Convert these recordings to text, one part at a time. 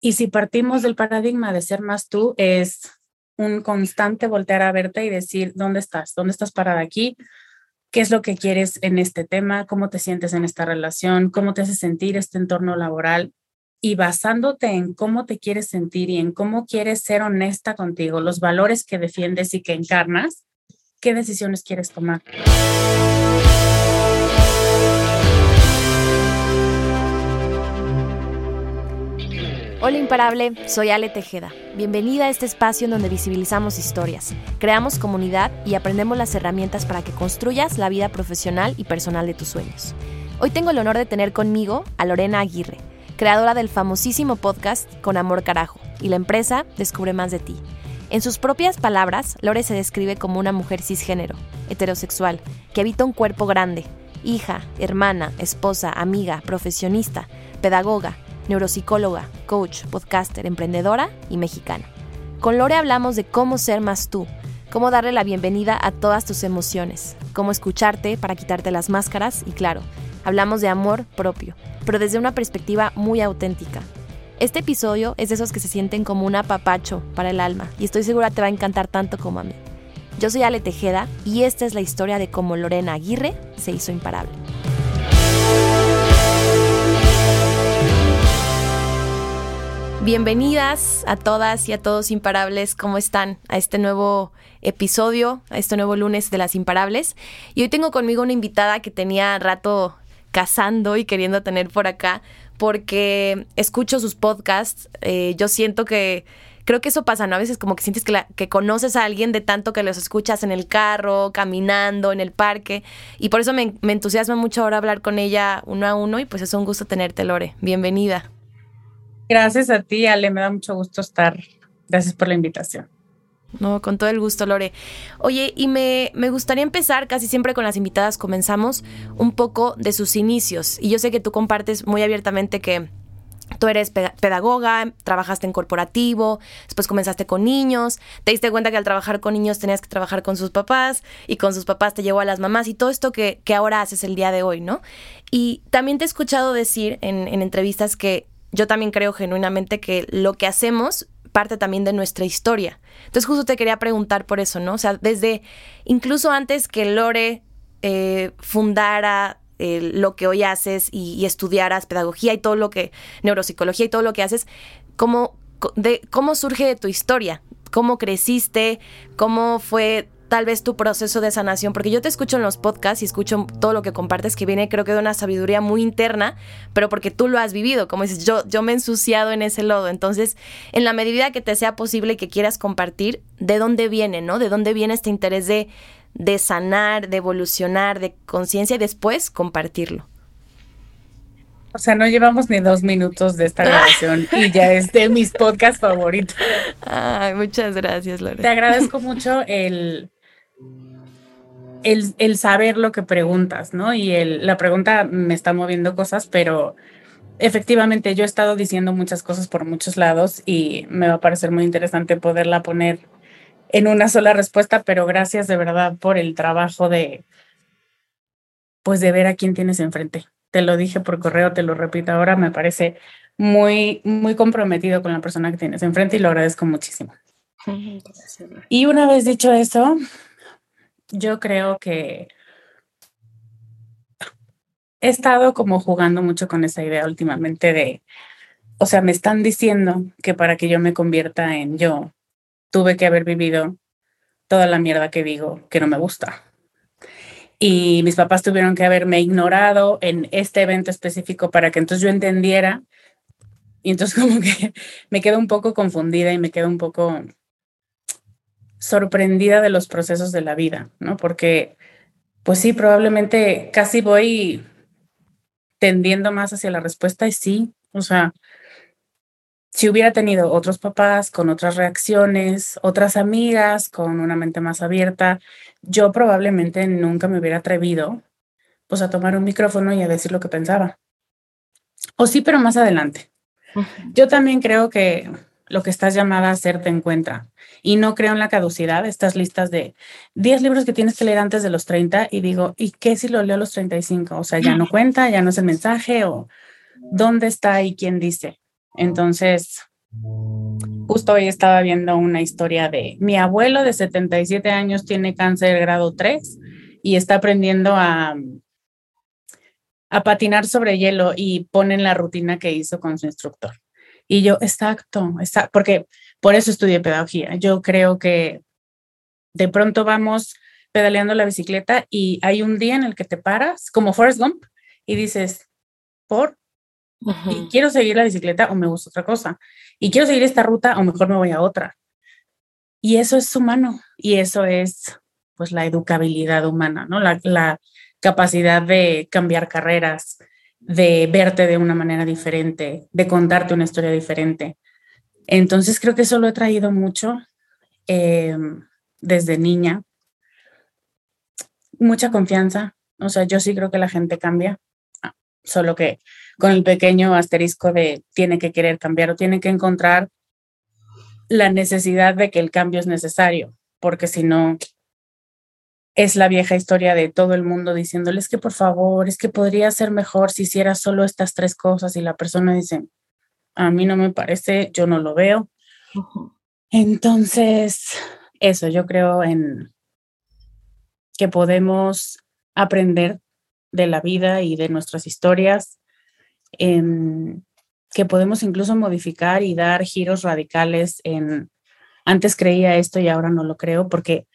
Y si partimos del paradigma de ser más tú, es un constante voltear a verte y decir, ¿dónde estás? ¿Dónde estás parada aquí? ¿Qué es lo que quieres en este tema? ¿Cómo te sientes en esta relación? ¿Cómo te hace sentir este entorno laboral? Y basándote en cómo te quieres sentir y en cómo quieres ser honesta contigo, los valores que defiendes y que encarnas, ¿qué decisiones quieres tomar? Hola imparable, soy Ale Tejeda. Bienvenida a este espacio en donde visibilizamos historias, creamos comunidad y aprendemos las herramientas para que construyas la vida profesional y personal de tus sueños. Hoy tengo el honor de tener conmigo a Lorena Aguirre, creadora del famosísimo podcast Con Amor Carajo y la empresa Descubre Más de Ti. En sus propias palabras, Lore se describe como una mujer cisgénero, heterosexual, que habita un cuerpo grande, hija, hermana, esposa, amiga, profesionista, pedagoga, neuropsicóloga, coach, podcaster, emprendedora y mexicana. Con Lore hablamos de cómo ser más tú, cómo darle la bienvenida a todas tus emociones, cómo escucharte para quitarte las máscaras y claro, hablamos de amor propio, pero desde una perspectiva muy auténtica. Este episodio es de esos que se sienten como un apapacho para el alma y estoy segura te va a encantar tanto como a mí. Yo soy Ale Tejeda y esta es la historia de cómo Lorena Aguirre se hizo imparable. Bienvenidas a todas y a todos imparables, ¿cómo están? A este nuevo episodio, a este nuevo lunes de las imparables. Y hoy tengo conmigo una invitada que tenía rato cazando y queriendo tener por acá, porque escucho sus podcasts, eh, yo siento que... Creo que eso pasa, ¿no? A veces como que sientes que, conoces a alguien de tanto que los escuchas en el carro, caminando, en el parque. Y por eso me, me entusiasma mucho ahora hablar con ella uno a uno y pues es un gusto tenerte, Lore. Bienvenida. Gracias a ti, Ale, me da mucho gusto estar. Gracias por la invitación. No, con todo el gusto, Lore. Oye, y me, me, gustaría empezar, casi siempre con las invitadas comenzamos, un poco de sus inicios. Y yo sé que tú compartes muy abiertamente que tú eres pedagoga, trabajaste en corporativo, después comenzaste con niños, te diste cuenta que al trabajar con niños tenías que trabajar con sus papás y con sus papás te llevó a las mamás y todo esto que, que ahora haces el día de hoy, ¿no? Y también te he escuchado decir en, en entrevistas que yo también creo genuinamente que lo que hacemos parte también de nuestra historia. Entonces justo te quería preguntar por eso, ¿no? O sea, desde incluso antes que Lore eh, fundara eh, lo que hoy haces y, estudiaras pedagogía y todo lo que, neuropsicología y todo lo que haces, ¿cómo, de, ¿cómo surge tu historia? ¿Cómo creciste? ¿Cómo fue tal vez tu proceso de sanación, porque yo te escucho en los podcasts y escucho todo lo que compartes que viene creo que de una sabiduría muy interna, pero porque tú lo has vivido, como dices, yo, yo me he ensuciado en ese lodo, entonces en la medida que te sea posible y que quieras compartir, ¿de dónde viene, no? ¿De dónde viene este interés de, de sanar, de evolucionar, de conciencia y después compartirlo? O sea, no llevamos ni dos minutos de esta grabación y ya es de mis podcasts favoritos. Ay, muchas gracias, Lore. Te agradezco mucho el, el, saber lo que preguntas, ¿no? Y el, la pregunta me está moviendo cosas, pero efectivamente yo he estado diciendo muchas cosas por muchos lados y me va a parecer muy interesante poderla poner en una sola respuesta, pero gracias de verdad por el trabajo de, pues de ver a quién tienes enfrente. Te lo dije por correo, te lo repito ahora, me parece muy, muy comprometido con la persona que tienes enfrente y lo agradezco muchísimo. Y una vez dicho eso, yo creo que he estado como jugando mucho con esa idea últimamente de, o sea, me están diciendo que para que yo me convierta en yo, tuve que haber vivido toda la mierda que digo que no me gusta. Y mis papás tuvieron que haberme ignorado en este evento específico para que entonces yo entendiera. Y entonces como que me quedo un poco confundida y me quedo un poco sorprendida de los procesos de la vida, ¿no? Porque, pues sí, probablemente casi voy tendiendo más hacia la respuesta y sí, o sea, si hubiera tenido otros papás con otras reacciones, otras amigas con una mente más abierta, yo probablemente nunca me hubiera atrevido pues a tomar un micrófono y a decir lo que pensaba. O sí, pero más adelante. Yo también creo que lo que estás llamada a hacer te encuentra. Y no creo en la caducidad, estas listas de 10 libros que tienes que leer antes de los 30 y digo, ¿y qué si lo leo a los 35? O sea, ya no cuenta, ya no es el mensaje o dónde está y quién dice. Entonces, Justo hoy estaba viendo una historia de mi abuelo de 77 años tiene cáncer grado 3 y está aprendiendo a, a patinar sobre hielo y ponen la rutina que hizo con su instructor. Y yo, exacto, está, porque por eso estudié pedagogía. Yo creo que de pronto vamos pedaleando la bicicleta y hay un día en el que te paras, como Forrest Gump, y dices, ¿por? Y quiero seguir la bicicleta o me gusta otra cosa. Y quiero seguir esta ruta o mejor me voy a otra. Y eso es humano y eso es pues la educabilidad humana, ¿no? La, la capacidad de cambiar carreras, de verte de una manera diferente, de contarte una historia diferente. Entonces creo que eso lo he traído mucho eh, desde niña. Mucha confianza. O sea, yo sí creo que la gente cambia, solo que con el pequeño asterisco de tiene que querer cambiar o tiene que encontrar la necesidad de que el cambio es necesario, porque si no, es la vieja historia de todo el mundo diciéndoles que por favor, es que podría ser mejor si hiciera solo estas tres cosas y la persona dice, a mí no me parece, yo no lo veo. Entonces, eso, yo creo en que podemos aprender de la vida y de nuestras historias, en que podemos incluso modificar y dar giros radicales en, antes creía esto y ahora no lo creo, porque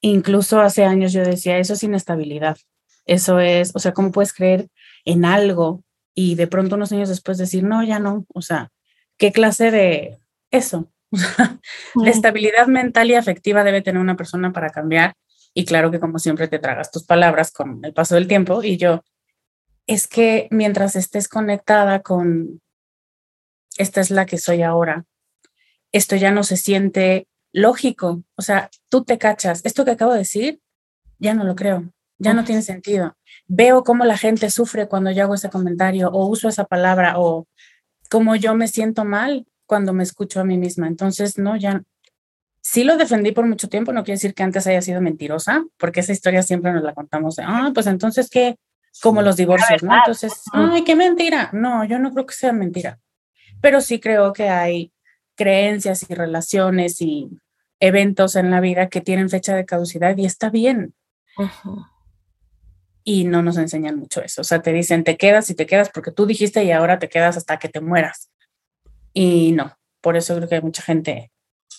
incluso hace años yo decía, eso es inestabilidad, eso es, o sea, ¿cómo puedes creer en algo y de pronto unos años después decir, no, ya no, o sea, ¿qué clase de eso? La estabilidad mental y afectiva debe tener una persona para cambiar. Y claro que como siempre te tragas tus palabras con el paso del tiempo. Y yo, es que mientras estés conectada con, esta es la que soy ahora, esto ya no se siente lógico. O sea, tú te cachas, esto que acabo de decir, ya no lo creo, ya no tiene sentido veo cómo la gente sufre cuando yo hago ese comentario o uso esa palabra o cómo yo me siento mal cuando me escucho a mí misma. Entonces, no, ya sí lo defendí por mucho tiempo, no quiere decir que antes haya sido mentirosa, porque esa historia siempre nos la contamos de, ah, pues entonces, ¿qué? Como los divorcios, ¿no? Entonces, ay, qué mentira. No, yo no creo que sea mentira, pero sí creo que hay creencias y relaciones y eventos en la vida que tienen fecha de caducidad y está bien y no nos enseñan mucho eso. O sea, te dicen, te quedas y te quedas porque tú dijiste y ahora te quedas hasta que te mueras. Y no, por eso creo que hay mucha gente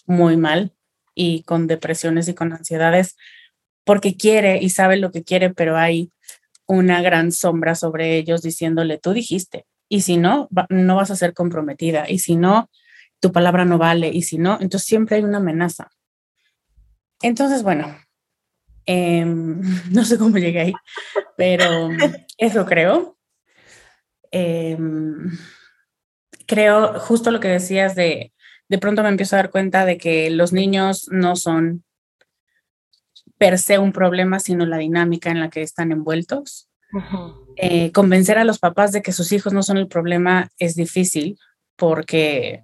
muy mal y con depresiones y con ansiedades porque quiere y sabe lo que quiere, pero hay una gran sombra sobre ellos diciéndole, tú dijiste, y si no, no vas a ser comprometida, y si no, tu palabra no vale, y si no, entonces siempre hay una amenaza. Entonces, bueno, Em, no sé cómo llegué ahí, pero eso creo. Em, creo justo lo que decías de, de pronto me empiezo a dar cuenta de que los niños no son per se un problema, sino la dinámica en la que están envueltos. Eh, convencer a los papás de que sus hijos no son el problema es difícil porque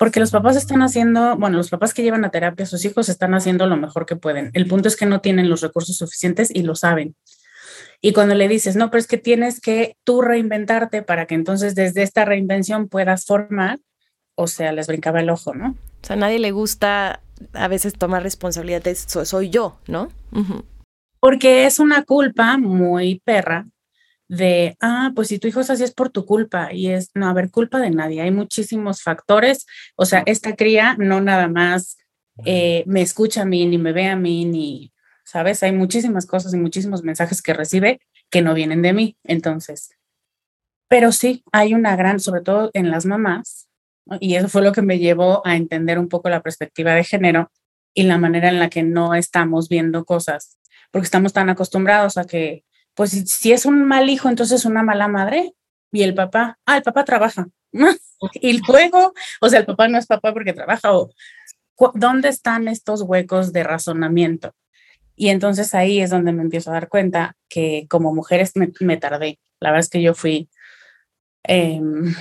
porque los papás están haciendo, bueno, los papás que llevan a terapia a sus hijos están haciendo lo mejor que pueden. El punto es que no tienen los recursos suficientes y lo saben. Y cuando le dices, no, pero es que tienes que tú reinventarte para que entonces desde esta reinvención puedas formar, o sea, les brincaba el ojo, ¿no? O sea, a nadie le gusta a veces tomar responsabilidad de eso, soy yo, ¿no? Porque es una culpa muy perra de, ah, pues si tu hijo es así es por tu culpa y es, no, haber culpa de nadie, hay muchísimos factores, o sea, esta cría no nada más eh, me escucha a mí, ni me ve a mí, ni, ¿sabes? Hay muchísimas cosas y muchísimos mensajes que recibe que no vienen de mí, entonces, pero sí, hay una gran, sobre todo en las mamás, y eso fue lo que me llevó a entender un poco la perspectiva de género y la manera en la que no estamos viendo cosas, porque estamos tan acostumbrados a que pues si es un mal hijo, entonces una mala madre. Y el papá, ah, el papá trabaja. y luego, o sea, el papá no es papá porque trabaja. O, ¿Dónde están estos huecos de razonamiento? Y entonces ahí es donde me empiezo a dar cuenta que como mujeres me, tardé. La verdad es que yo fui, em,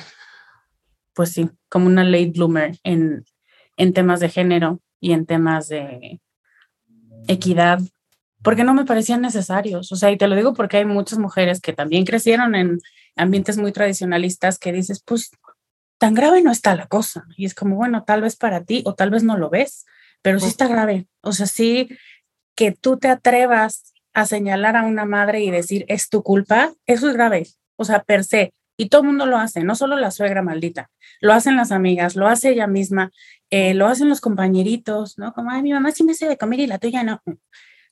pues sí, como una late bloomer en, en temas de género y en temas de equidad porque no me parecían necesarios. O sea, y te lo digo porque hay muchas mujeres que también crecieron en ambientes muy tradicionalistas que dices, pues tan grave no está la cosa. Y es como, bueno, tal vez para ti o tal vez no lo ves, pero sí está grave. O sea, sí que tú te atrevas a señalar a una madre y decir, es tu culpa, eso es grave. O sea, per se. Y todo el mundo lo hace, no solo la suegra maldita, lo hacen las amigas, lo hace ella misma, eh, lo hacen los compañeritos, ¿no? Como, ay, mi mamá sí me hace de comer y la tuya no.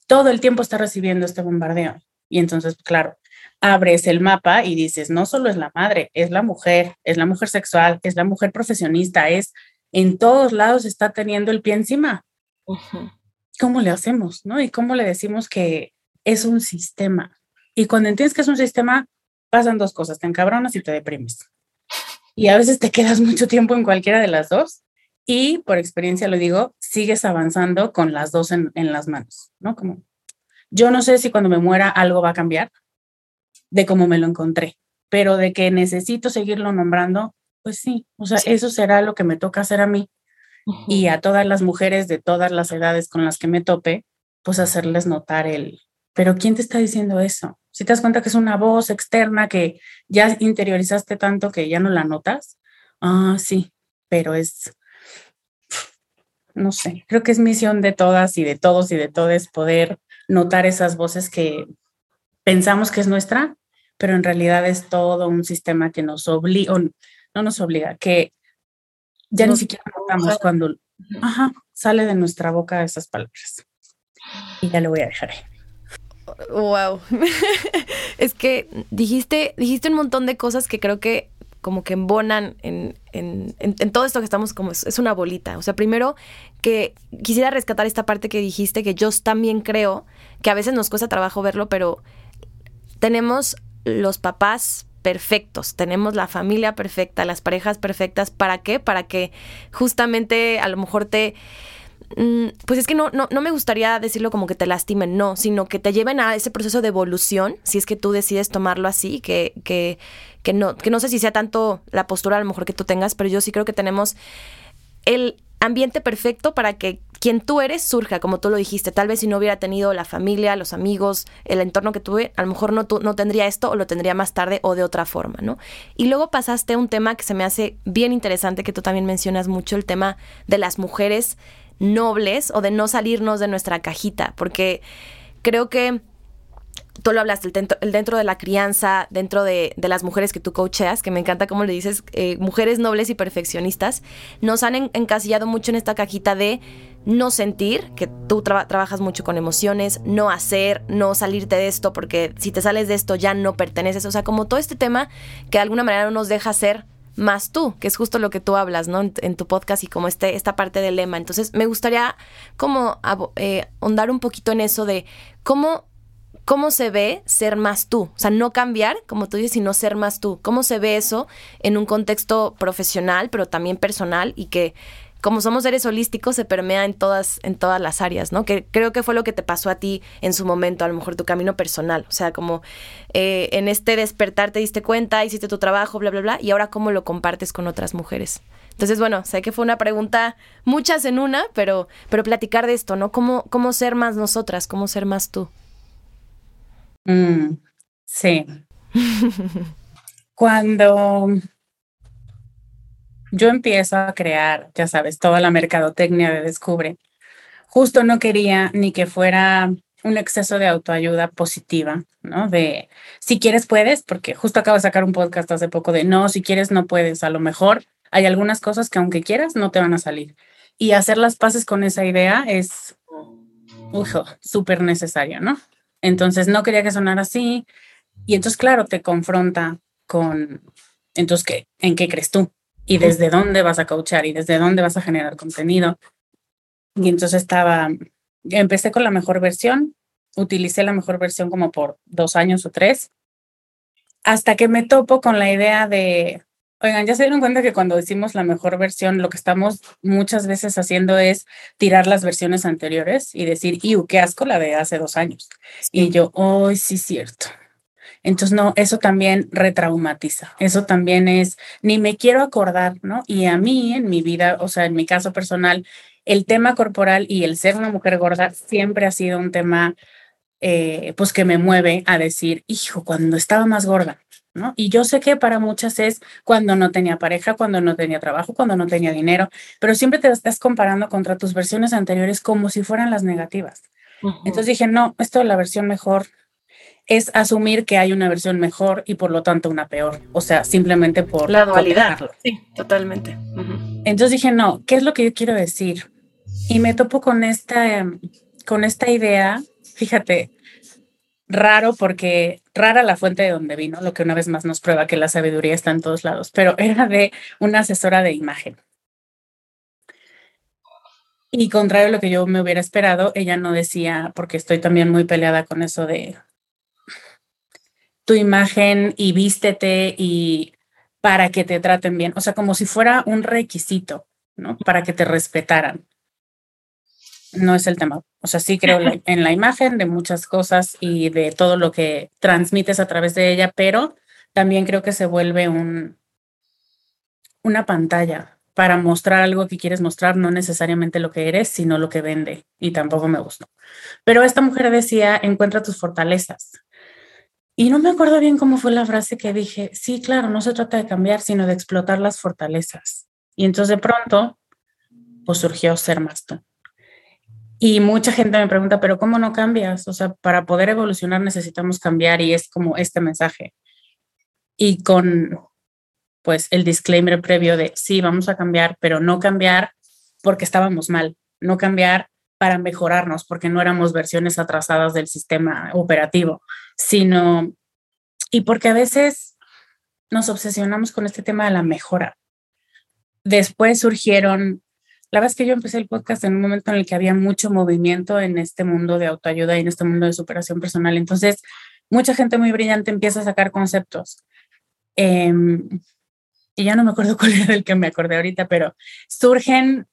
Todo el tiempo está recibiendo este bombardeo. Y entonces, claro, abres el mapa y dices, no solo es la madre, es la mujer, es la mujer sexual, es la mujer profesionista, es en todos lados está teniendo el pie encima. ¿Cómo le hacemos, no? Y cómo le decimos que es un sistema. Y cuando entiendes que es un sistema, pasan dos cosas, te encabronas y te deprimes. Y a veces te quedas mucho tiempo en cualquiera de las dos y por experiencia lo digo, sigues avanzando con las dos en, en las manos, ¿no? Como yo no sé si cuando me muera algo va a cambiar, de cómo me lo encontré, pero de que necesito seguirlo nombrando, pues sí, o sea, eso será lo que me toca hacer a mí y a todas las mujeres de todas las edades con las que me tope, pues hacerles notar el, pero ¿quién te está diciendo eso? Si te das cuenta que es una voz externa que ya interiorizaste tanto que ya no la notas, ah, sí, pero es, no sé, creo que es misión de todas y de todos y de todas poder notar esas voces que pensamos que es nuestra, pero en realidad es todo un sistema que nos obliga, no nos obliga, que ya ni siquiera notamos cuando sale de nuestra boca esas palabras. Y ya lo voy a dejar ahí. Wow. es que dijiste, dijiste un montón de cosas que creo que como que embonan en, en, en, todo esto que estamos como es, una bolita. O sea, primero que quisiera rescatar esta parte que dijiste, que yo también creo que a veces nos cuesta trabajo verlo, pero tenemos los papás perfectos, tenemos la familia perfecta, las parejas perfectas. ¿Para qué? Para que justamente a lo mejor te... Mm, pues es que no, no, no me gustaría decirlo como que te lastimen, no, sino que te lleven a ese proceso de evolución, si es que tú decides tomarlo así, que, que, que, no, que no sé si sea tanto la postura a lo mejor que tú tengas, pero yo sí creo que tenemos el ambiente perfecto para que quien tú eres surja, como tú lo dijiste. Tal vez si no hubiera tenido la familia, los amigos, el entorno que tuve, a lo mejor no, no tendría esto o lo tendría más tarde o de otra forma, ¿no? Y luego pasaste a un tema que se me hace bien interesante, que tú también mencionas mucho, el tema de las mujeres nobles o de no salirnos de nuestra cajita, porque creo que tú lo hablaste, el dentro, de la crianza, dentro de, las mujeres que tú coacheas, que me encanta cómo le dices, eh, mujeres nobles y perfeccionistas, nos han encasillado mucho en esta cajita de no sentir, que tú trabajas mucho con emociones, no hacer, no salirte de esto, porque si te sales de esto ya no perteneces, o sea, como todo este tema que de alguna manera no nos deja ser más tú, que es justo lo que tú hablas, ¿no? En, tu podcast y como este, esta parte del lema. Entonces, me gustaría como eh, ahondar un poquito en eso de cómo cómo se ve ser más tú. O sea, no cambiar, como tú dices, sino ser más tú. ¿Cómo se ve eso en un contexto profesional, pero también personal y que como somos seres holísticos se permea en todas en todas las áreas, ¿no? Que creo que fue lo que te pasó a ti en su momento, a lo mejor tu camino personal, o sea, como eh, en este despertar te diste cuenta, hiciste tu trabajo, bla bla bla, y ahora cómo lo compartes con otras mujeres. Entonces, bueno, sé que fue una pregunta, muchas en una, pero pero platicar de esto, ¿no? Cómo cómo ser más nosotras, cómo ser más tú. Mm, sí. Cuando yo empiezo a crear, ya sabes, toda la mercadotecnia de Descubre, justo no quería ni que fuera un exceso de autoayuda positiva, ¿no? De si quieres puedes, porque justo acabo de sacar un podcast hace poco de no, si quieres no puedes, a lo mejor hay algunas cosas que aunque quieras no te van a salir. Y hacer las paces con esa idea es súper necesario, ¿no? Entonces no quería que sonara así. Y entonces, claro, te confronta con, entonces, ¿qué, ¿en qué crees tú? ¿Y desde dónde vas a coachar? ¿Y desde dónde vas a generar contenido? Y entonces estaba, empecé con la mejor versión, utilicé la mejor versión como por dos años o tres, hasta que me topo con la idea de, Oigan, ya se dieron cuenta que cuando decimos la mejor versión, lo que estamos muchas veces haciendo es tirar las versiones anteriores y decir, ¡iu, qué asco la de hace dos años! Y yo, ¡oh, sí, cierto! Entonces, no, eso también retraumatiza. Eso también es, ni me quiero acordar, ¿no? Y a mí, en mi vida, o sea, en mi caso personal, el tema corporal y el ser una mujer gorda siempre ha sido un tema eh, pues que me mueve a decir, hijo, cuando estaba más gorda, ¿no? Y yo sé que para muchas es cuando no tenía pareja, cuando no tenía trabajo, cuando no tenía dinero, pero siempre te estás comparando contra tus versiones anteriores como si fueran las negativas. Entonces dije, no, esto de la versión mejor es asumir que hay una versión mejor y por lo tanto una peor. O sea, simplemente por la dualidad. Sí, totalmente. Entonces dije, no, ¿qué es lo que yo quiero decir? Y me topo con esta, con esta idea, fíjate, raro porque rara la fuente de donde vino, lo que una vez más nos prueba que la sabiduría está en todos lados, pero era de una asesora de imagen. Y contrario a lo que yo me hubiera esperado, ella no decía, porque estoy también muy peleada con eso de tu imagen y vístete y para que te traten bien, o sea, como si fuera un requisito, ¿no? Para que te respetaran. No es el tema. O sea, sí creo en la imagen de muchas cosas y de todo lo que transmites a través de ella, pero también creo que se vuelve un, una pantalla para mostrar algo que quieres mostrar, no necesariamente lo que eres, sino lo que vende. Y tampoco me gustó. Pero esta mujer decía, encuentra tus fortalezas. Y no me acuerdo bien cómo fue la frase que dije, sí, claro, no se trata de cambiar, sino de explotar las fortalezas. Y entonces de pronto, pues surgió ser más tú. Y mucha gente me pregunta, pero ¿cómo no cambias? O sea, para poder evolucionar necesitamos cambiar y es como este mensaje. Y con, pues, el disclaimer previo de, sí, vamos a cambiar, pero no cambiar porque estábamos mal, no cambiar para mejorarnos, porque no éramos versiones atrasadas del sistema operativo, sino, y porque a veces nos obsesionamos con este tema de la mejora. Después surgieron, la verdad es que yo empecé el podcast en un momento en el que había mucho movimiento en este mundo de autoayuda y en este mundo de superación personal. Entonces, mucha gente muy brillante empieza a sacar conceptos. Em, y ya no me acuerdo cuál era el que me acordé ahorita, pero surgen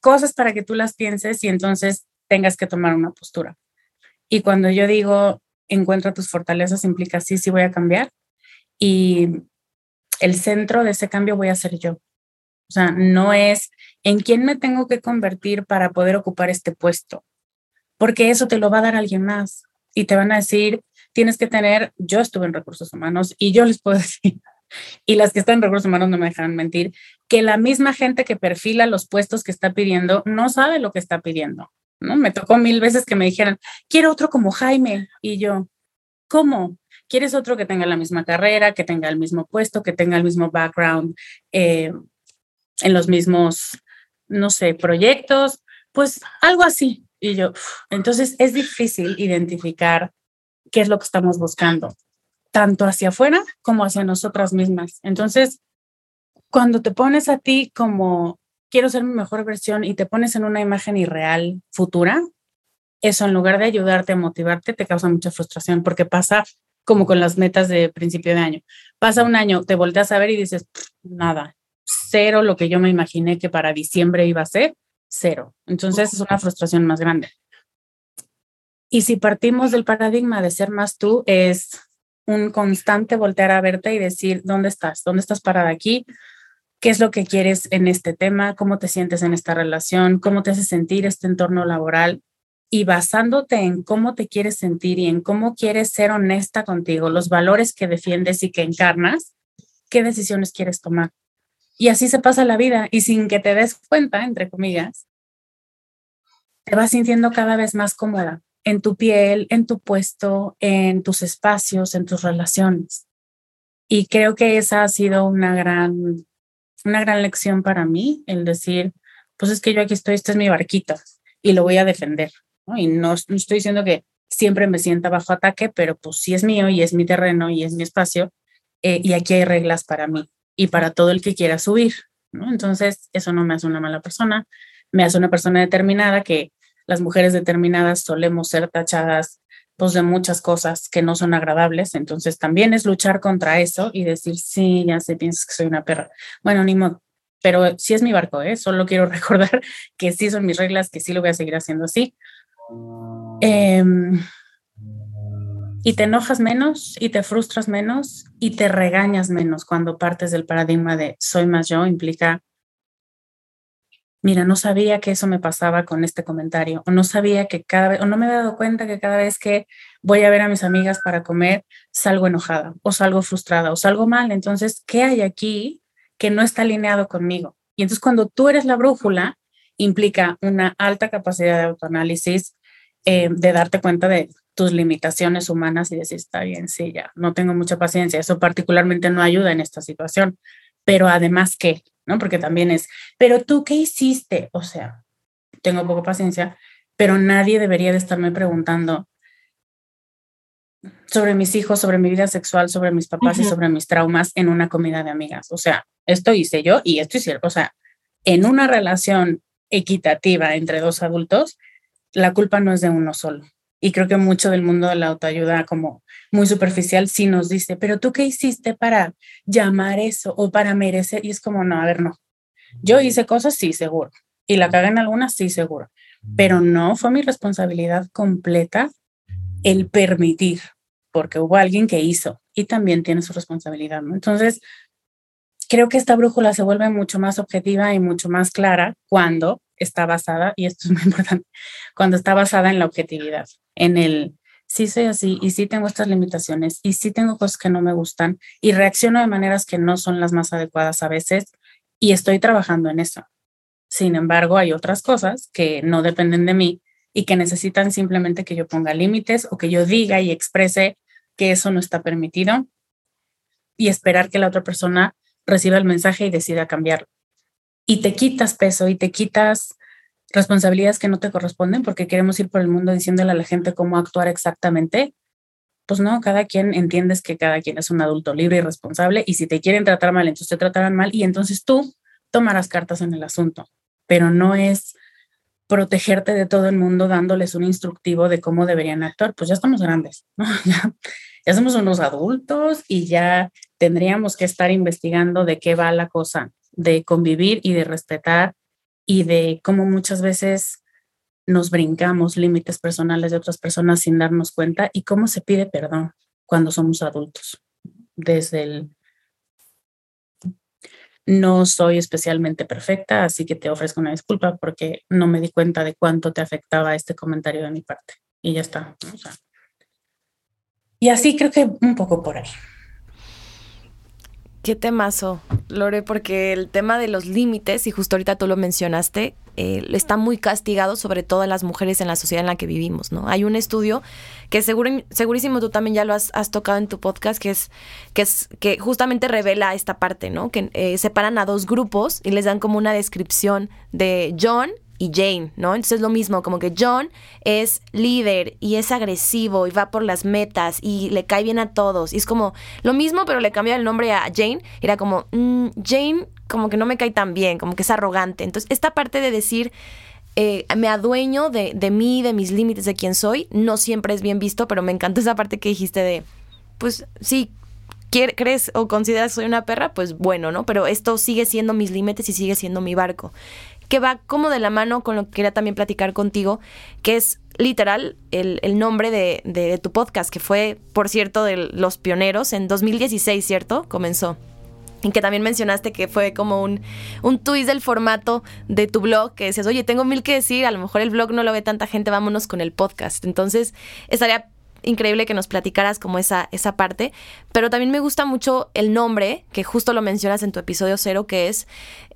cosas para que tú las pienses y entonces tengas que tomar una postura. Y cuando yo digo, encuentra tus fortalezas, implica sí, sí voy a cambiar. Y el centro de ese cambio voy a ser yo. O sea, no es en quién me tengo que convertir para poder ocupar este puesto, porque eso te lo va a dar alguien más y te van a decir, tienes que tener, yo estuve en recursos humanos y yo les puedo decir, y las que están en recursos humanos no me dejan mentir, que la misma gente que perfila los puestos que está pidiendo no sabe lo que está pidiendo. ¿No? Me tocó mil veces que me dijeran, quiero otro como Jaime. Y yo, ¿cómo? ¿Quieres otro que tenga la misma carrera, que tenga el mismo puesto, que tenga el mismo background eh, en los mismos, no sé, proyectos? Pues algo así. Y yo, entonces es difícil identificar qué es lo que estamos buscando tanto hacia afuera como hacia nosotras mismas. Entonces, cuando te pones a ti como quiero ser mi mejor versión y te pones en una imagen irreal futura, eso en lugar de ayudarte a motivarte te causa mucha frustración porque pasa como con las metas de principio de año. Pasa un año, te volteas a ver y dices, nada, cero lo que yo me imaginé que para diciembre iba a ser, cero. Entonces es una frustración más grande. Y si partimos del paradigma de ser más tú, es un constante voltear a verte y decir, ¿dónde estás? ¿Dónde estás parada aquí? ¿Qué es lo que quieres en este tema? ¿Cómo te sientes en esta relación? ¿Cómo te hace sentir este entorno laboral? Y basándote en cómo te quieres sentir y en cómo quieres ser honesta contigo, los valores que defiendes y que encarnas, ¿qué decisiones quieres tomar? Y así se pasa la vida y sin que te des cuenta, entre comillas, te vas sintiendo cada vez más cómoda, en tu piel, en tu puesto, en tus espacios, en tus relaciones. Y creo que esa ha sido una gran, una gran lección para mí, el decir, pues es que yo aquí estoy, este es mi barquita y lo voy a defender. Y no, estoy diciendo que siempre me sienta bajo ataque, pero pues sí es mío y es mi terreno y es mi espacio eh, y aquí hay reglas para mí y para todo el que quiera subir. ¿no? Entonces, eso no me hace una mala persona, me hace una persona determinada que las mujeres determinadas solemos ser tachadas pues de muchas cosas que no son agradables, entonces también es luchar contra eso y decir, sí, ya sé, piensas que soy una perra. Bueno, ni modo, pero sí es mi barco, ¿eh? Solo quiero recordar que sí son mis reglas, que sí lo voy a seguir haciendo así. Em, y te enojas menos y te frustras menos y te regañas menos cuando partes del paradigma de soy más yo, implica mira, no sabía que eso me pasaba con este comentario, o no sabía que cada vez, o no me he dado cuenta que cada vez que voy a ver a mis amigas para comer, salgo enojada, o salgo frustrada, o salgo mal. Entonces, ¿qué hay aquí que no está alineado conmigo? Y entonces cuando tú eres la brújula, implica una alta capacidad de autoanálisis, eh, de darte cuenta de tus limitaciones humanas y decir, está bien, sí, ya, no tengo mucha paciencia. Eso particularmente no ayuda en esta situación. Pero además, ¿qué? ¿No? Porque también es, pero tú, ¿qué hiciste? O sea, tengo poca paciencia, pero nadie debería de estarme preguntando sobre mis hijos, sobre mi vida sexual, sobre mis papás y sobre mis traumas en una comida de amigas. O sea, esto hice yo y esto hice, o sea, en una relación equitativa entre dos adultos, la culpa no es de uno solo. Y creo que mucho del mundo de la autoayuda, como muy superficial, sí nos dice, pero tú qué hiciste para llamar eso o para merecer? Y es como, no, a ver, no. Yo hice cosas, sí, seguro. Y la cagué en algunas, sí, seguro. Pero no fue mi responsabilidad completa el permitir, porque hubo alguien que hizo y también tiene su responsabilidad, ¿no? Entonces, creo que esta brújula se vuelve mucho más objetiva y mucho más clara cuando está basada, y esto es muy importante, cuando está basada en la objetividad, en el sí soy así y sí tengo estas limitaciones y sí tengo cosas que no me gustan y reacciono de maneras que no son las más adecuadas a veces y estoy trabajando en eso. Sin embargo, hay otras cosas que no dependen de mí y que necesitan simplemente que yo ponga límites o que yo diga y exprese que eso no está permitido y esperar que la otra persona reciba el mensaje y decida cambiarlo y te quitas peso y te quitas responsabilidades que no te corresponden porque queremos ir por el mundo diciéndole a la gente cómo actuar exactamente. Pues no, cada quien entiendes que cada quien es un adulto libre y responsable y si te quieren tratar mal, entonces te tratarán mal y entonces tú tomarás cartas en el asunto, pero no es protegerte de todo el mundo dándoles un instructivo de cómo deberían actuar, pues ya estamos grandes. Ya, ya somos unos adultos y ya tendríamos que estar investigando de qué va la cosa de convivir y de respetar y de cómo muchas veces nos brincamos límites personales de otras personas sin darnos cuenta y cómo se pide perdón cuando somos adultos. Desde el no soy especialmente perfecta, así que te ofrezco una disculpa porque no me di cuenta de cuánto te afectaba este comentario de mi parte. Y ya está. y así creo que un poco por ahí. Qué temazo, Lore, porque el tema de los límites, y justo ahorita tú lo mencionaste, eh, está muy castigado, sobre todo a las mujeres en la sociedad en la que vivimos, ¿no? Hay un estudio que seguro, segurísimo tú también ya lo has, tocado en tu podcast, que es, que es que justamente revela esta parte, ¿no? Que eh, separan a dos grupos y les dan como una descripción de John y Jane, ¿no? Entonces es lo mismo, como que John es líder y es agresivo y va por las metas y le cae bien a todos. Y es como lo mismo, pero le cambia el nombre a Jane. Era como, mm, Jane como que no me cae tan bien, como que es arrogante. Entonces esta parte de decir, eh, me adueño de, mí, de mis límites, de quién soy, no siempre es bien visto, pero me encantó esa parte que dijiste de, pues sí, crees o consideras soy una perra, pues bueno, ¿no? Pero esto sigue siendo mis límites y sigue siendo mi barco que va como de la mano con lo que quería también platicar contigo, que es literal el, nombre de, tu podcast, que fue, por cierto, de los pioneros en 2016, ¿cierto? Comenzó. Y que también mencionaste que fue como un, un twist del formato de tu blog, que decías, oye, tengo mil que decir, a lo mejor el blog no lo ve tanta gente, vámonos con el podcast. Entonces, estaría increíble que nos platicaras como esa, esa parte, pero también me gusta mucho el nombre, que justo lo mencionas en tu episodio cero, que es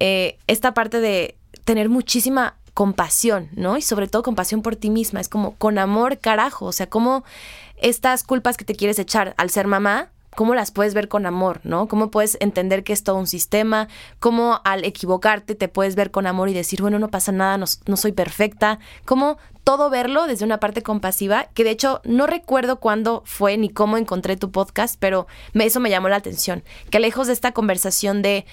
eh, esta parte de tener muchísima compasión, ¿no? Y sobre todo compasión por ti misma. Es como con amor, carajo. O sea, como estas culpas que te quieres echar al ser mamá, ¿cómo las puedes ver con amor, ¿no? ¿Cómo puedes entender que es todo un sistema? ¿Cómo al equivocarte te puedes ver con amor y decir, bueno, no pasa nada, no, soy perfecta? ¿Cómo todo verlo desde una parte compasiva? Que de hecho no recuerdo cuándo fue ni cómo encontré tu podcast, pero eso me llamó la atención. Que lejos de esta conversación de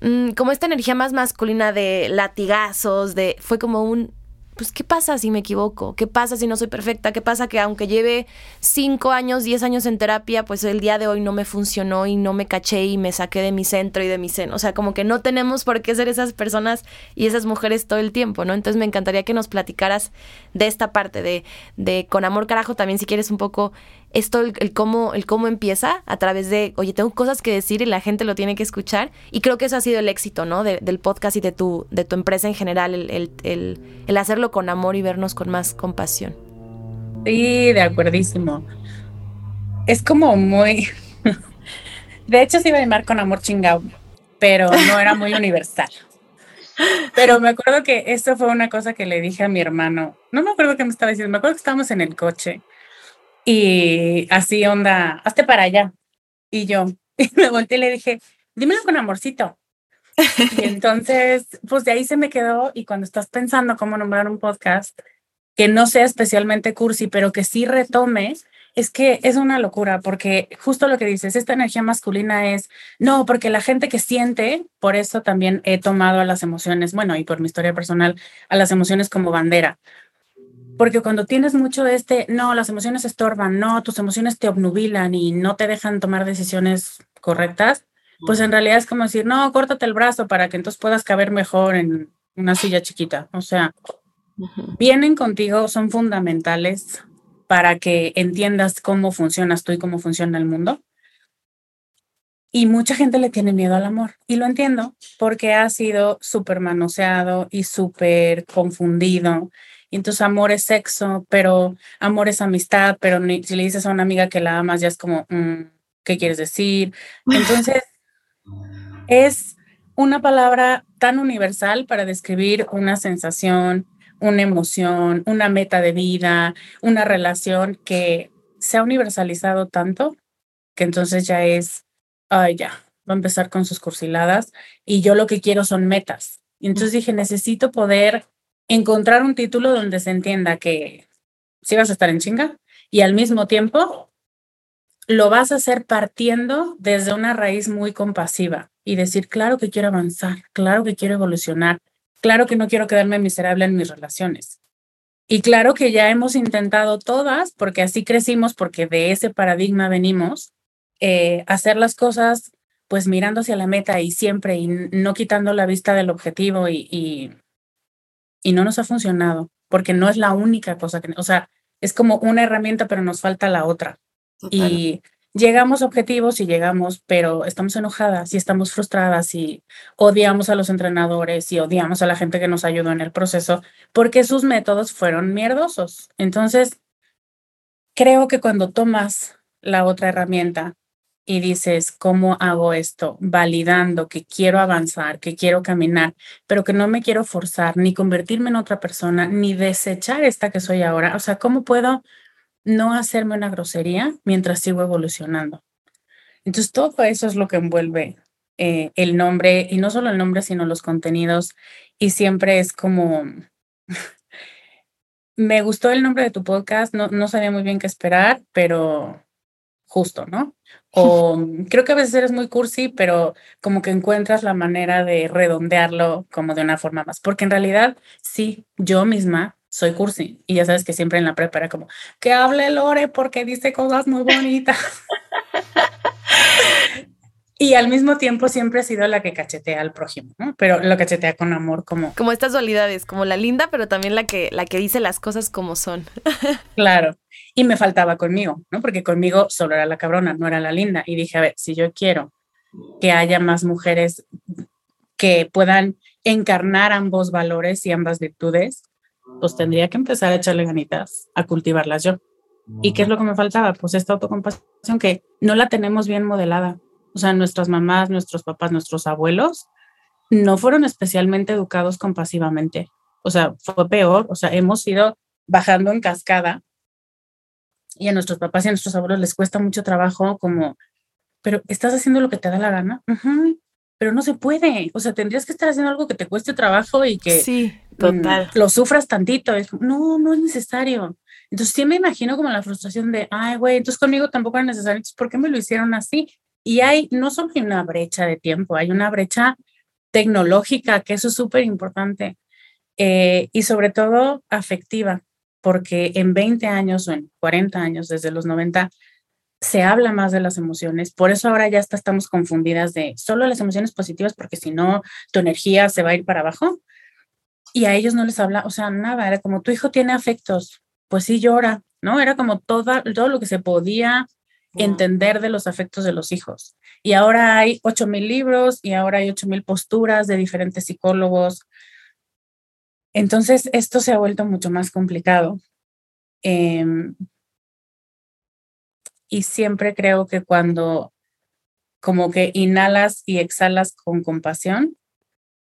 Mm, como esta energía más masculina de latigazos, de fue como un pues, ¿qué pasa si me equivoco? ¿Qué pasa si no soy perfecta? ¿Qué pasa que aunque lleve cinco años, diez años en terapia, pues el día de hoy no me funcionó y no me caché y me saqué de mi centro y de mi seno? O sea, como que no tenemos por qué ser esas personas y esas mujeres todo el tiempo, ¿no? Entonces me encantaría que nos platicaras de esta parte, de, de con amor carajo también, si quieres un poco esto, el, cómo, el cómo empieza a través de, oye, tengo cosas que decir y la gente lo tiene que escuchar. Y creo que eso ha sido el éxito, ¿no? del podcast y de tu, de tu empresa en general, el, el, el, hacerlo con amor y vernos con más compasión. Sí, de acuerdísimo. Es como muy... de hecho, se iba a llamar con amor chingado, pero no era muy universal. Pero me acuerdo que esto fue una cosa que le dije a mi hermano. No me acuerdo qué me estaba diciendo, me acuerdo que estábamos en el coche y así onda, hazte para allá. Y yo, y me volteé y le dije, dímelo con amorcito. Y entonces, pues de ahí se me quedó y cuando estás pensando cómo nombrar un podcast, que no sea especialmente cursi, pero que sí retome, es que es una locura, porque justo lo que dices, esta energía masculina es, no, porque la gente que siente, por eso también he tomado a las emociones, bueno, y por mi historia personal, a las emociones como bandera, porque cuando tienes mucho de este, no, las emociones estorban, no, tus emociones te obnubilan y no te dejan tomar decisiones correctas, pues en realidad es como decir, no, córtate el brazo para que entonces puedas caber mejor en una silla chiquita. O sea, vienen contigo, son fundamentales para que entiendas cómo funcionas tú y cómo funciona el mundo. Y mucha gente le tiene miedo al amor. Y lo entiendo porque ha sido súper manoseado y súper confundido y entonces amor es sexo, pero amor es amistad, pero si le dices a una amiga que la amas, ya es como, mm, ¿qué quieres decir? Entonces, es una palabra tan universal para describir una sensación, una emoción, una meta de vida, una relación que se ha universalizado tanto que entonces ya es, ay, ya, va a empezar con sus cursiladas y yo lo que quiero son metas. Y entonces dije, necesito poder encontrar un título donde se entienda que sí vas a estar en chinga y al mismo tiempo lo vas a hacer partiendo desde una raíz muy compasiva y decir, claro que quiero avanzar, claro que quiero evolucionar, claro que no quiero quedarme miserable en mis relaciones. Y claro que ya hemos intentado todas, porque así crecimos, porque de ese paradigma venimos, eh, hacer las cosas pues mirando hacia la meta y siempre y no quitando la vista del objetivo y y no nos ha funcionado porque no es la única cosa que, o sea, es como una herramienta, pero nos falta la otra. Y llegamos a objetivos y llegamos, pero estamos enojadas y estamos frustradas y odiamos a los entrenadores y odiamos a la gente que nos ayudó en el proceso porque sus métodos fueron mierdosos. Entonces, creo que cuando tomas la otra herramienta y dices, ¿cómo hago esto? Validando que quiero avanzar, que quiero caminar, pero que no me quiero forzar, ni convertirme en otra persona, ni desechar esta que soy ahora. O sea, ¿cómo puedo no hacerme una grosería mientras sigo evolucionando? Entonces, todo eso es lo que envuelve eh, el nombre, y no solo el nombre, sino los contenidos. Y siempre es como, me gustó el nombre de tu podcast, no, no sabía muy bien qué esperar, pero justo, ¿no? O creo que a veces eres muy cursi, pero como que encuentras la manera de redondearlo como de una forma más. Porque en realidad, sí, yo misma soy cursi. Y ya sabes que siempre en la prepa era como, que hable Lore porque dice cosas muy bonitas. Y al mismo tiempo siempre ha sido la que cachetea al prójimo, ¿no? Pero lo cachetea con amor como... Como estas dualidades, como la linda, pero también la que, la que dice las cosas como son. claro. Y me faltaba conmigo, ¿no? Porque conmigo solo era la cabrona, no era la linda. Y dije, a ver, si yo quiero que haya más mujeres que puedan encarnar ambos valores y ambas virtudes, pues tendría que empezar a echarle ganitas, a cultivarlas yo. ¿Y qué es lo que me faltaba? Pues esta autocompasión que no la tenemos bien modelada o sea, nuestras mamás, nuestros papás, nuestros abuelos, no fueron especialmente educados compasivamente. O sea, fue peor. O sea, hemos ido bajando en cascada y a nuestros papás y a nuestros abuelos les cuesta mucho trabajo como, pero estás haciendo lo que te da la gana. pero no se puede. O sea, tendrías que estar haciendo algo que te cueste trabajo y que sí, total. Mm, lo sufras tantito. no, no es necesario. Entonces sí me imagino como la frustración de, ay, güey, entonces conmigo tampoco era necesario. Entonces, ¿por qué me lo hicieron así? Y hay no solo una brecha de tiempo, hay una brecha tecnológica, que eso es súper importante. eh, y sobre todo afectiva, porque en 20 años o en 40 años, desde los 90, se habla más de las emociones. Por eso ahora ya hasta estamos confundidas de solo las emociones positivas, porque si no, tu energía se va a ir para abajo. Y a ellos no les habla, o sea, nada, era como tu hijo tiene afectos, pues sí llora, ¿no? Era como todo lo que se podía entender de los afectos de los hijos. Y ahora hay ocho mil libros y ahora hay ocho mil posturas de diferentes psicólogos. Entonces, esto se ha vuelto mucho más complicado. Em, y siempre creo que cuando como que inhalas y exhalas con compasión,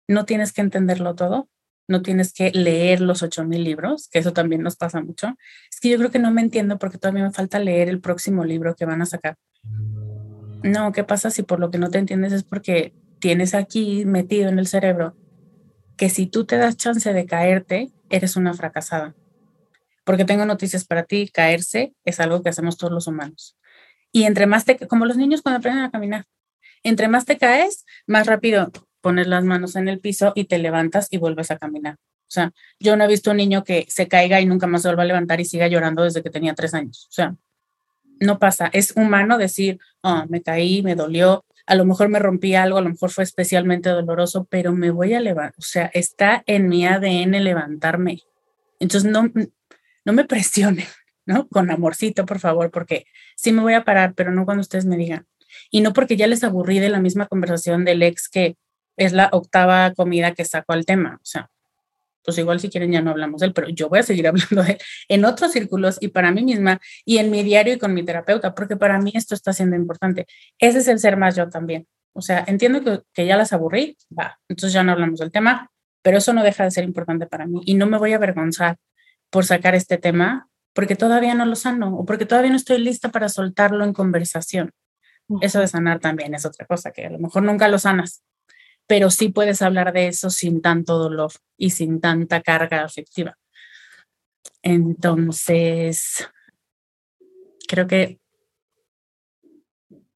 no tienes que entenderlo todo, no tienes que leer los ocho mil libros, que eso también nos pasa mucho. Es que yo creo que no me entiendo porque todavía me falta leer el próximo libro que van a sacar. No, ¿qué pasa si por lo que no te entiendes es porque tienes aquí metido en el cerebro que si tú te das chance de caerte, eres una fracasada? Porque tengo noticias para ti, caerse es algo que hacemos todos los humanos. Y entre más te, como los niños cuando aprenden a caminar, entre más te caes, más rápido pones las manos en el piso y te levantas y vuelves a caminar. O sea, yo no he visto un niño que se caiga y nunca más se vuelva a levantar y siga llorando desde que tenía tres años. O sea, no pasa. Es humano decir, oh, me caí, me dolió, a lo mejor me rompí algo, a lo mejor fue especialmente doloroso, pero me voy a levantar. O sea, está en mi ADN levantarme. Entonces, no, no me presione, ¿no? Con amorcito, por favor, porque sí me voy a parar, pero no cuando ustedes me digan. Y no porque ya les aburrí de la misma conversación del ex que es la octava comida que saco al tema. O sea, pues igual si quieren ya no hablamos de él, pero yo voy a seguir hablando de él en otros círculos y para mí misma y en mi diario y con mi terapeuta, porque para mí esto está siendo importante. Ese es el ser más yo también. O sea, entiendo que, que ya las aburrí, va, entonces ya no hablamos del tema, pero eso no deja de ser importante para mí y no me voy a avergonzar por sacar este tema porque todavía no lo sano o porque todavía no estoy lista para soltarlo en conversación. Eso de sanar también es otra cosa que a lo mejor nunca lo sanas, pero sí puedes hablar de eso sin tanto dolor y sin tanta carga afectiva. Entonces, creo que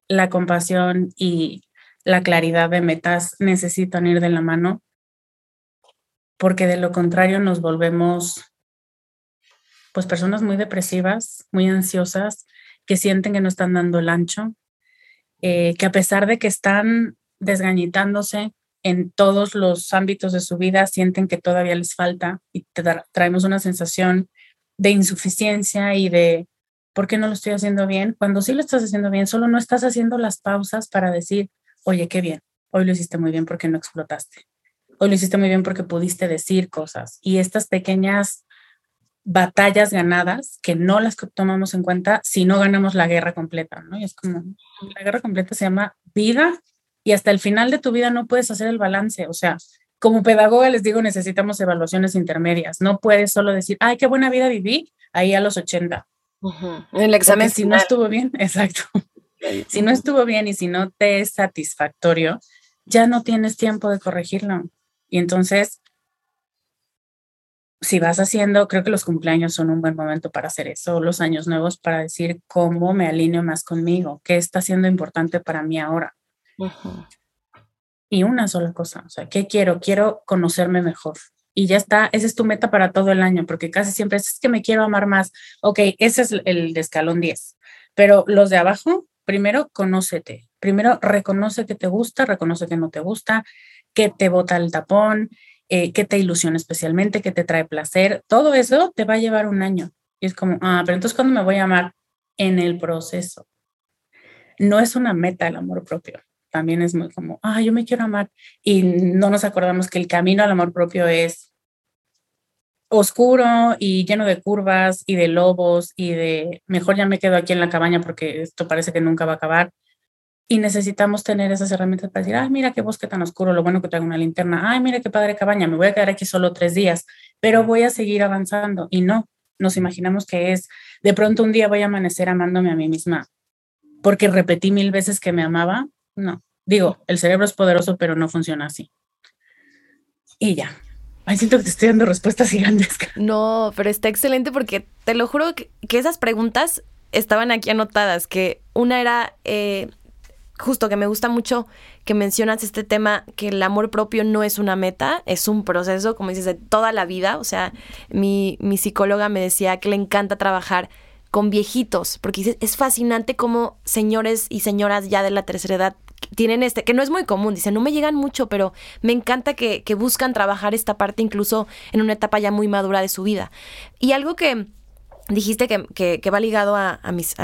la compasión y la claridad de metas necesitan ir de la mano, porque de lo contrario nos volvemos pues personas muy depresivas, muy ansiosas, que sienten que no están dando el ancho, eh, que a pesar de que están desgañitándose, en todos los ámbitos de su vida sienten que todavía les falta y traemos una sensación de insuficiencia y de ¿por qué no lo estoy haciendo bien? Cuando sí lo estás haciendo bien, solo no estás haciendo las pausas para decir, oye, qué bien, hoy lo hiciste muy bien porque no explotaste, hoy lo hiciste muy bien porque pudiste decir cosas. Y estas pequeñas batallas ganadas que no las tomamos en cuenta si no ganamos la guerra completa, ¿no? Y es como, la guerra completa se llama vida y hasta el final de tu vida no puedes hacer el balance. O sea, como pedagoga les digo, necesitamos evaluaciones intermedias. No puedes solo decir, ay, qué buena vida viví ahí a los 80. El examen. si no estuvo bien, exacto. si no estuvo bien y si no te es satisfactorio, ya no tienes tiempo de corregirlo. Y entonces, si vas haciendo, creo que los cumpleaños son un buen momento para hacer eso, los años nuevos para decir cómo me alineo más conmigo, qué está siendo importante para mí ahora. Y una sola cosa, o sea, ¿qué quiero? Quiero conocerme mejor. Y ya está, esa es tu meta para todo el año, porque casi siempre es, que me quiero amar más. Ok, ese es el de escalón 10. Pero los de abajo, primero conócete. Primero reconoce que te gusta, reconoce que no te gusta, que te bota el tapón, eh, que te ilusiona especialmente, que te trae placer. Todo eso te va a llevar un año. Y es como, ah, pero entonces, ¿cuándo me voy a amar? En el proceso. No es una meta el amor propio también es muy como, ah, yo me quiero amar. Y no nos acordamos que el camino al amor propio es oscuro y lleno de curvas y de lobos y de, mejor ya me quedo aquí en la cabaña porque esto parece que nunca va a acabar. Y necesitamos tener esas herramientas para decir, ay, mira qué bosque tan oscuro, lo bueno que tengo una linterna, ay, mira qué padre cabaña, me voy a quedar aquí solo tres días, pero voy a seguir avanzando. Y no, nos imaginamos que es, de pronto un día voy a amanecer amándome a mí misma, porque repetí mil veces que me amaba no. Digo, el cerebro es poderoso, pero no funciona así. Y ya. Ay, siento que te estoy dando respuestas gigantescas. No, pero está excelente porque te lo juro que, esas preguntas estaban aquí anotadas, que una era, eh, justo que me gusta mucho que mencionas este tema, que el amor propio no es una meta, es un proceso, como dices, de toda la vida. O sea, mi, mi psicóloga me decía que le encanta trabajar con viejitos, porque es fascinante cómo señores y señoras ya de la tercera edad tienen este, que no es muy común, dice, no me llegan mucho, pero me encanta que, que buscan trabajar esta parte incluso en una etapa ya muy madura de su vida. Y algo que dijiste que, que, va ligado a, a mis,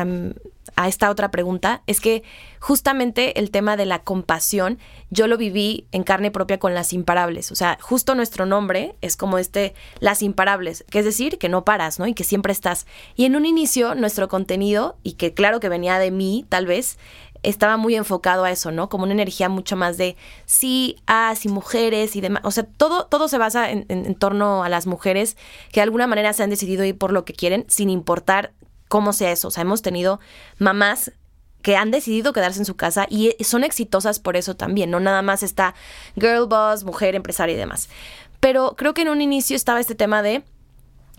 a esta otra pregunta es que justamente el tema de la compasión yo lo viví en carne propia con las imparables. O sea, justo nuestro nombre es como este, las imparables, que es decir, que no paras, ¿no? Y que siempre estás. Y en un inicio nuestro contenido, y que claro que venía de mí tal vez, estaba muy enfocado a eso, ¿no? Como una energía mucho más de sí, as y mujeres y demás. O sea, todo, todo se basa en, en, torno a las mujeres que de alguna manera se han decidido ir por lo que quieren, sin importar cómo sea eso. O sea, hemos tenido mamás que han decidido quedarse en su casa y son exitosas por eso también, no nada más está girl boss, mujer empresaria y demás. Pero creo que en un inicio estaba este tema de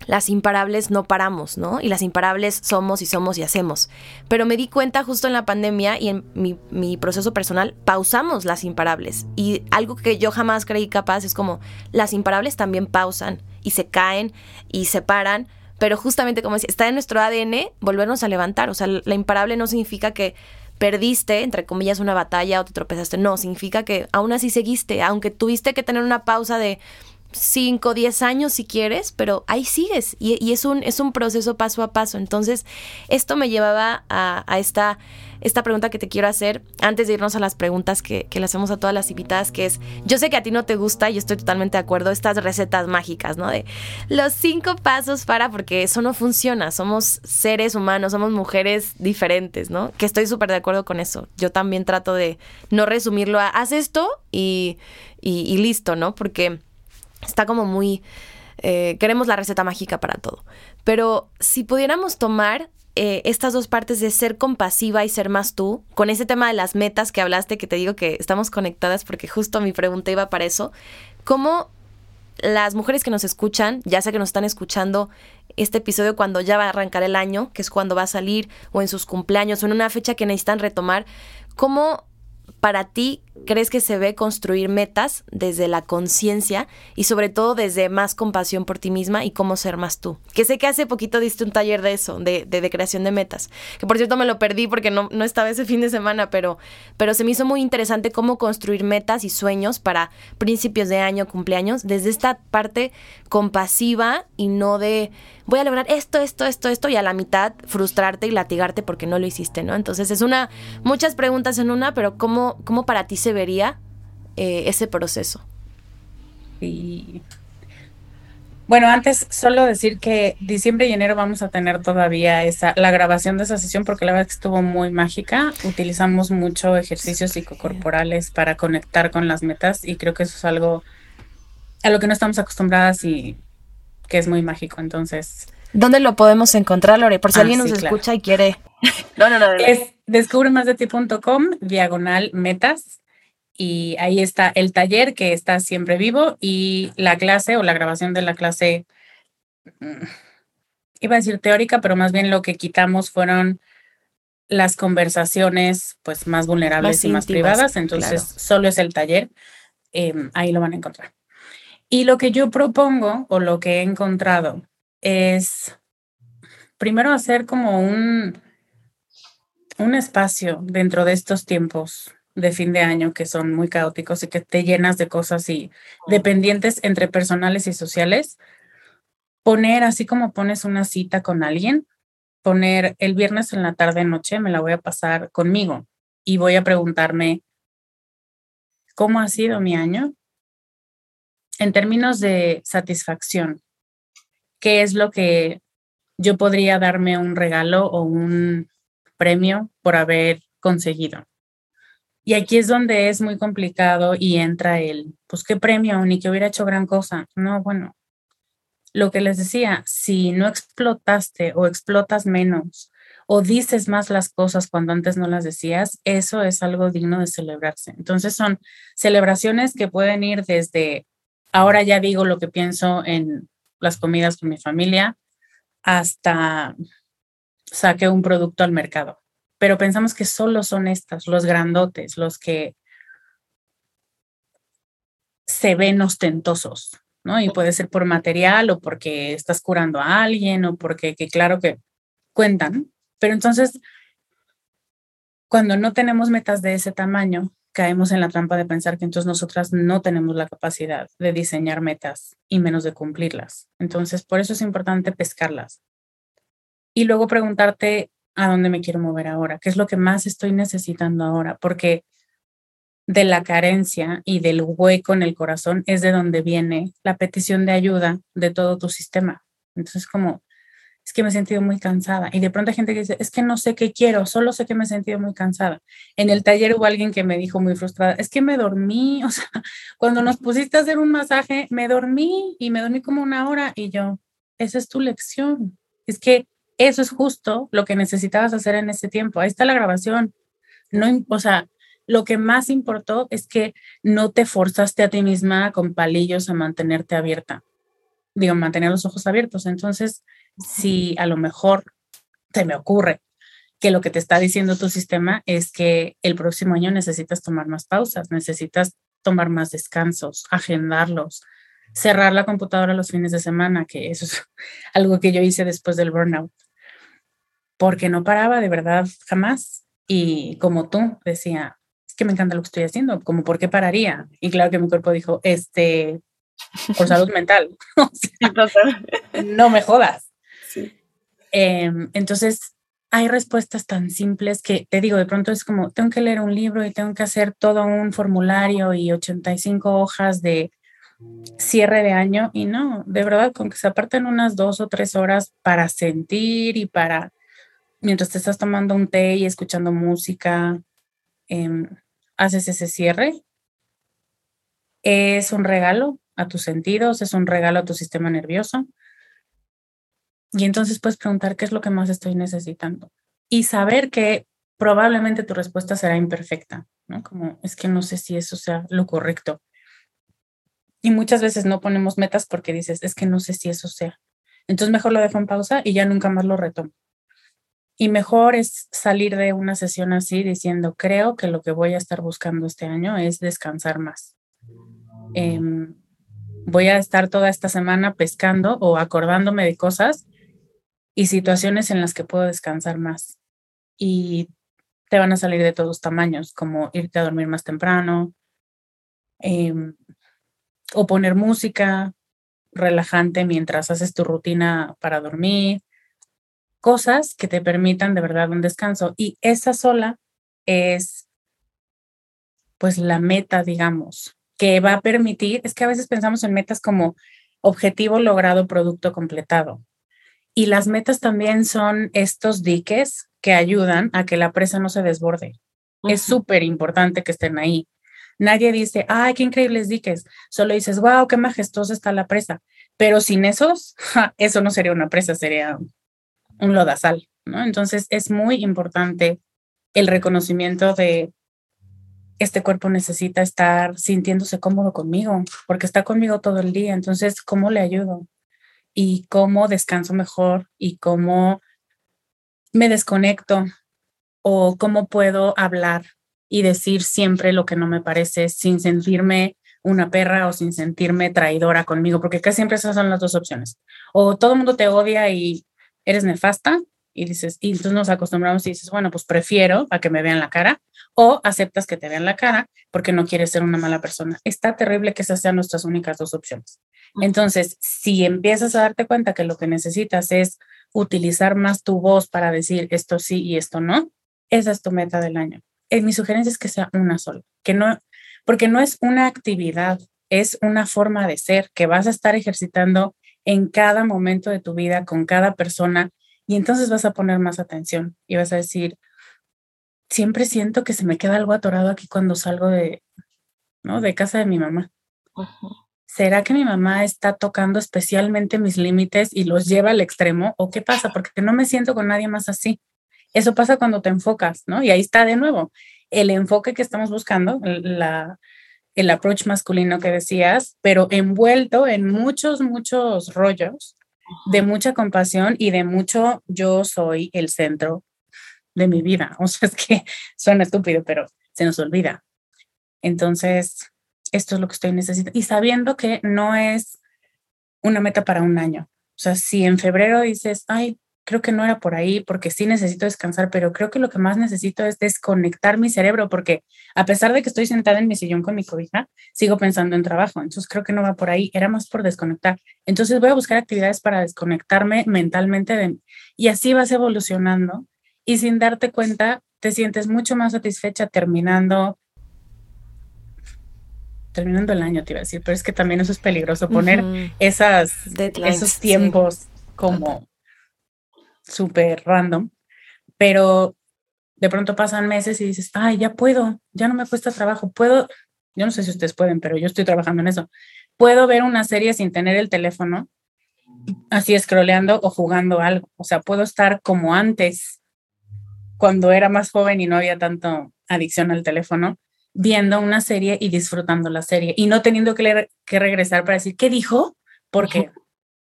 las imparables no paramos, ¿no? Y las imparables somos y somos y hacemos. Pero me di cuenta justo en la pandemia y en mi, proceso personal, pausamos las imparables. Y algo que yo jamás creí capaz es como, las imparables también pausan y se caen y se paran, pero justamente como decía, está en nuestro ADN volvernos a levantar. O sea, la imparable no significa que perdiste, entre comillas, una batalla o te tropezaste. No, significa que aún así seguiste, aunque tuviste que tener una pausa de 5, 10 años si quieres, pero ahí sigues y, y, es, un, es un proceso paso a paso. Entonces, esto me llevaba a, esta esta pregunta que te quiero hacer antes de irnos a las preguntas que, le hacemos a todas las invitadas, que es, yo sé que a ti no te gusta y estoy totalmente de acuerdo, estas recetas mágicas, ¿no? De los cinco pasos para, porque eso no funciona, somos seres humanos, somos mujeres diferentes, ¿no? Que estoy súper de acuerdo con eso. Yo también trato de no resumirlo a, haz esto y, y, listo, ¿no? Porque está como muy... Eh, queremos la receta mágica para todo. Pero si pudiéramos tomar eh, estas dos partes de ser compasiva y ser más tú, con ese tema de las metas que hablaste, que te digo que estamos conectadas porque justo mi pregunta iba para eso, ¿cómo las mujeres que nos escuchan, ya sea que nos están escuchando este episodio cuando ya va a arrancar el año, que es cuando va a salir, o en sus cumpleaños, o en una fecha que necesitan retomar, ¿cómo para ti crees que se ve construir metas desde la conciencia y sobre todo desde más compasión por ti misma y cómo ser más tú? Que sé que hace poquito diste un taller de eso, de, de, creación de metas, que por cierto me lo perdí porque no, no estaba ese fin de semana, pero, pero se me hizo muy interesante cómo construir metas y sueños para principios de año, cumpleaños, desde esta parte compasiva y no de voy a lograr esto, esto, esto, esto y a la mitad frustrarte y latigarte porque no lo hiciste, ¿no? Entonces es una, muchas preguntas en una, pero ¿cómo, cómo para ti se vería eh, ese proceso? Y bueno, antes solo decir que diciembre y enero vamos a tener todavía esa, la grabación de esa sesión porque la verdad que estuvo muy mágica. Utilizamos mucho ejercicios psicocorporales para conectar con las metas y creo que eso es algo a lo que no estamos acostumbradas y que es muy mágico. Entonces. ¿Dónde lo podemos encontrar, Lore? Por si ah, alguien nos escucha y quiere. no, no, no. Es descubremasdeti.com, diagonal metas. Y ahí está el taller que está siempre vivo y la clase o la grabación de la clase, mm, iba a decir teórica, pero más bien lo que quitamos fueron las conversaciones pues más vulnerables y más privadas. Entonces, solo es el taller. Em, ahí lo van a encontrar. Y lo que yo propongo o lo que he encontrado es primero hacer como un, un espacio dentro de estos tiempos de fin de año que son muy caóticos y que te llenas de cosas y dependientes entre personales y sociales, poner así como pones una cita con alguien, poner el viernes en la tarde noche me la voy a pasar conmigo y voy a preguntarme cómo ha sido mi año, en términos de satisfacción, ¿qué es lo que yo podría darme un regalo o un premio por haber conseguido? Y aquí es donde es muy complicado y entra el, pues, ¿qué premio? Ni que hubiera hecho gran cosa. No, bueno, lo que les decía, si no explotaste o explotas menos o dices más las cosas cuando antes no las decías, eso es algo digno de celebrarse. Entonces son celebraciones que pueden ir desde ahora ya digo lo que pienso en las comidas con mi familia, hasta saqué un producto al mercado. Pero pensamos que solo son estas, los grandotes, los que se ven ostentosos, ¿no? Y puede ser por material o porque estás curando a alguien o porque, que claro que cuentan, pero entonces, cuando no tenemos metas de ese tamaño, caemos en la trampa de pensar que entonces nosotras no tenemos la capacidad de diseñar metas y menos de cumplirlas. Entonces, por eso es importante pescarlas. Y luego preguntarte a dónde me quiero mover ahora, qué es lo que más estoy necesitando ahora, porque de la carencia y del hueco en el corazón es de donde viene la petición de ayuda de todo tu sistema. Entonces, como, es que me he sentido muy cansada. Y de pronto hay gente que dice, es que no sé qué quiero, solo sé que me he sentido muy cansada. En el taller hubo alguien que me dijo muy frustrada, es que me dormí, o sea, cuando nos pusiste a hacer un masaje, me dormí y me dormí como una hora y yo, esa es tu lección. Es que eso es justo lo que necesitabas hacer en ese tiempo. Ahí está la grabación. No, o sea, lo que más importó es que no te forzaste a ti misma con palillos a mantenerte abierta, digo, mantener los ojos abiertos. Entonces, si a lo mejor te me ocurre que lo que te está diciendo tu sistema es que el próximo año necesitas tomar más pausas, necesitas tomar más descansos, agendarlos, cerrar la computadora los fines de semana, que eso es algo que yo hice después del burnout, porque no paraba de verdad jamás. Y como tú decía, que me encanta lo que estoy haciendo, como por qué pararía. Y claro que mi cuerpo dijo, este, por salud mental. no me jodas. Em, entonces, hay respuestas tan simples que te digo, de pronto es como, tengo que leer un libro y tengo que hacer todo un formulario y 85 hojas de cierre de año y no, de verdad, con que se aparten unas dos o tres horas para sentir y para, mientras te estás tomando un té y escuchando música, eh, haces ese cierre. Es un regalo a tus sentidos, es un regalo a tu sistema nervioso. Y entonces puedes preguntar qué es lo que más estoy necesitando. Y saber que probablemente tu respuesta será imperfecta, ¿no? Como es que no sé si eso sea lo correcto. Y muchas veces no ponemos metas porque dices, es que no sé si eso sea. Entonces mejor lo dejo en pausa y ya nunca más lo retomo. Y mejor es salir de una sesión así diciendo, creo que lo que voy a estar buscando este año es descansar más. Em, voy a estar toda esta semana pescando o acordándome de cosas y situaciones en las que puedo descansar más. Y te van a salir de todos tamaños, como irte a dormir más temprano em, o poner música relajante mientras haces tu rutina para dormir cosas que te permitan de verdad un descanso. Y esa sola es pues la meta, digamos, que va a permitir, es que a veces pensamos en metas como objetivo logrado, producto completado. Y las metas también son estos diques que ayudan a que la presa no se desborde. Es súper importante que estén ahí. Nadie dice, ay, qué increíbles diques. Solo dices, wow, qué majestuosa está la presa. Pero sin esos, eso no sería una presa, sería un lodazal, ¿no? Entonces es muy importante el reconocimiento de este cuerpo necesita estar sintiéndose cómodo conmigo, porque está conmigo todo el día, entonces, ¿cómo le ayudo? Y cómo descanso mejor y cómo me desconecto o cómo puedo hablar y decir siempre lo que no me parece sin sentirme una perra o sin sentirme traidora conmigo, porque casi siempre esas son las dos opciones. O todo el mundo te odia y eres nefasta y dices, y entonces nos acostumbramos y dices, bueno, pues prefiero a que me vean la cara o aceptas que te vean la cara porque no quieres ser una mala persona. Está terrible que esas sean nuestras únicas dos opciones. Entonces, si empiezas a darte cuenta que lo que necesitas es utilizar más tu voz para decir esto sí y esto no, esa es tu meta del año. Eh, mi sugerencia es que sea una sola, que no, porque no es una actividad, es una forma de ser que vas a estar ejercitando en cada momento de tu vida con cada persona y entonces vas a poner más atención y vas a decir, siempre siento que se me queda algo atorado aquí cuando salgo de, ¿no? de casa de mi mamá. ¿Será que mi mamá está tocando especialmente mis límites y los lleva al extremo? ¿O qué pasa? Porque no me siento con nadie más así. Eso pasa cuando te enfocas, ¿no? Y ahí está de nuevo el enfoque que estamos buscando, la, el approach masculino que decías, pero envuelto en muchos, muchos rollos de mucha compasión y de mucho yo soy el centro de mi vida. O sea, es que suena estúpido, pero se nos olvida. Entonces, esto es lo que estoy necesitando. Y sabiendo que no es una meta para un año. O sea, si en febrero dices, ay, creo que no era por ahí, porque sí necesito descansar, pero creo que lo que más necesito es desconectar mi cerebro, porque a pesar de que estoy sentada en mi sillón con mi cobija, sigo pensando en trabajo. Entonces creo que no va por ahí, era más por desconectar. Entonces voy a buscar actividades para desconectarme mentalmente de, y así vas evolucionando y sin darte cuenta te sientes mucho más satisfecha terminando terminando el año, te iba a decir, pero es que también eso es peligroso, poner esas, esos tiempos como súper random, pero de pronto pasan meses y dices, ay, ya puedo, ya no me cuesta trabajo, puedo, yo no sé si ustedes pueden, pero yo estoy trabajando en eso, puedo ver una serie sin tener el teléfono, así scrolleando o jugando algo, o sea, puedo estar como antes, cuando era más joven y no había tanto adicción al teléfono, viendo una serie y disfrutando la serie y no teniendo que, que regresar para decir, ¿qué dijo? Porque,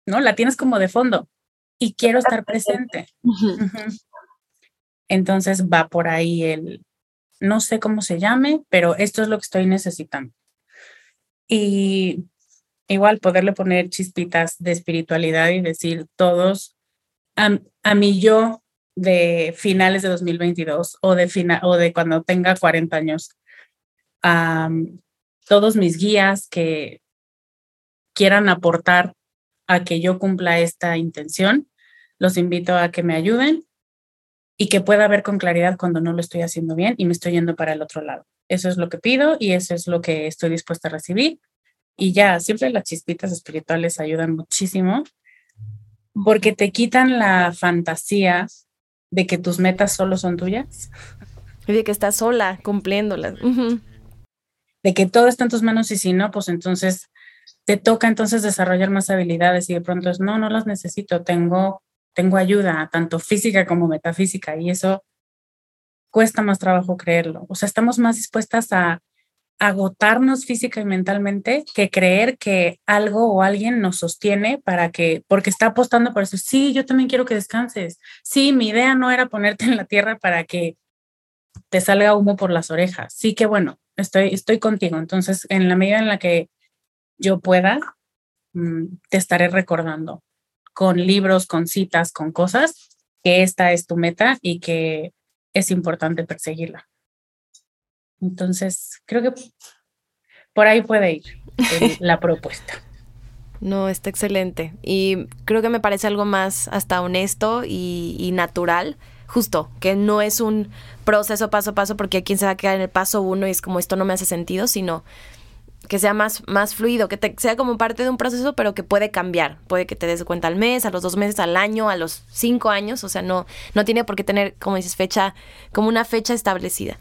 ¿no? La tienes como de fondo y quiero estar presente. Entonces va por ahí el, no sé cómo se llame, pero esto es lo que estoy necesitando. Y igual poderle poner chispitas de espiritualidad y decir todos, a, a mí yo de finales de 2022 o de, fina, o de cuando tenga 40 años, a todos mis guías que quieran aportar a que yo cumpla esta intención, los invito a que me ayuden y que pueda ver con claridad cuando no lo estoy haciendo bien y me estoy yendo para el otro lado. Eso es lo que pido y eso es lo que estoy dispuesta a recibir. Y ya, siempre las chispitas espirituales ayudan muchísimo porque te quitan la fantasía de que tus metas solo son tuyas. Y de que estás sola cumpliéndolas. De que todo está en tus manos y si no, pues entonces te toca entonces desarrollar más habilidades y de pronto es, no, no las necesito, tengo, tengo ayuda, tanto física como metafísica, y eso cuesta más trabajo creerlo. O sea, estamos más dispuestas a agotarnos física y mentalmente que creer que algo o alguien nos sostiene para que, porque está apostando por eso, sí, yo también quiero que descanses, sí, mi idea no era ponerte en la tierra para que te salga humo por las orejas, sí que bueno, estoy, estoy contigo, entonces en la medida en la que yo pueda, mm, te estaré recordando con libros, con citas, con cosas, que esta es tu meta y que es importante perseguirla. Entonces, creo que por ahí puede ir la propuesta. No, está excelente. Y creo que me parece algo más hasta honesto y, y, natural, justo, que no es un proceso paso a paso porque hay quien se va a quedar en el paso uno y es como esto no me hace sentido, sino que sea más, más fluido, que sea como parte de un proceso, pero que puede cambiar. Puede que te des cuenta al mes, a los dos meses, al año, a los cinco años. O sea, no, no tiene por qué tener, como dices, fecha, como una fecha establecida.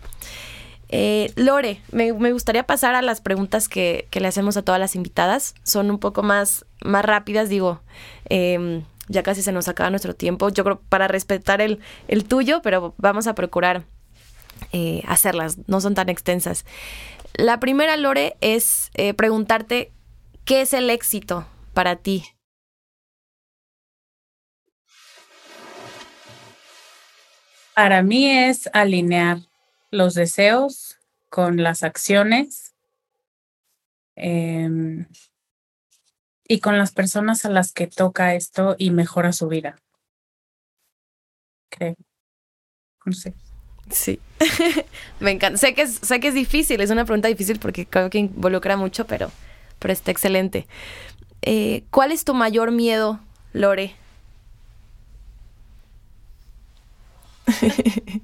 Eh, Lore, me, gustaría pasar a las preguntas que, le hacemos a todas las invitadas. Son un poco más, más rápidas, digo. Em, ya casi se nos acaba nuestro tiempo. Yo creo para respetar el, el tuyo, pero vamos a procurar eh, hacerlas. No son tan extensas. La primera, Lore, es eh, preguntarte qué es el éxito para ti. Para mí es alinear los deseos con las acciones em, y con las personas a las que toca esto y mejora su vida. Creo. No sé. Sí, me encanta. Sé que, es, sé que es difícil, es una pregunta difícil porque creo que involucra mucho, pero, pero está excelente. Eh, ¿Cuál es tu mayor miedo, Lore?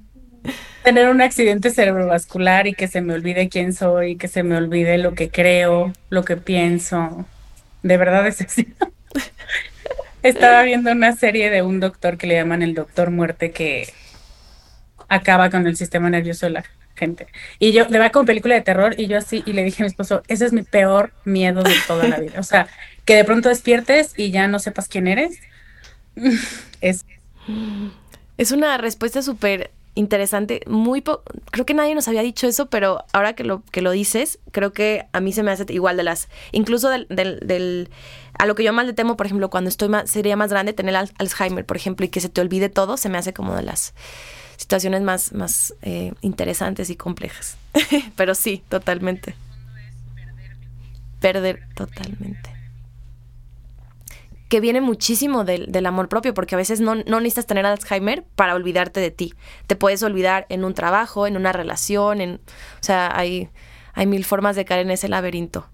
Tener un accidente cerebrovascular y que se me olvide quién soy, que se me olvide lo que creo, lo que pienso. De verdad es así. Estaba viendo una serie de un doctor que le llaman el doctor muerte que acaba con el sistema nervioso de la gente. Y yo, le va como película de terror y yo así, y le dije a mi esposo, ese es mi peor miedo de toda la vida. O sea, que de pronto despiertes y ya no sepas quién eres. Es, es una respuesta súper interesante. Muy creo que nadie nos había dicho eso, pero ahora que lo, que lo dices, creo que a mí se me hace igual de las, incluso del, del, a lo que yo más le temo, por ejemplo, cuando estoy más, sería más grande, tener Alzheimer, por ejemplo, y que se te olvide todo, se me hace como de las situaciones más, más eh, interesantes y complejas. Pero sí, totalmente. Perder totalmente. Que viene muchísimo del, del amor propio, porque a veces no, no, necesitas tener Alzheimer para olvidarte de ti. Te puedes olvidar en un trabajo, en una relación, en, o sea, hay, hay mil formas de caer en ese laberinto.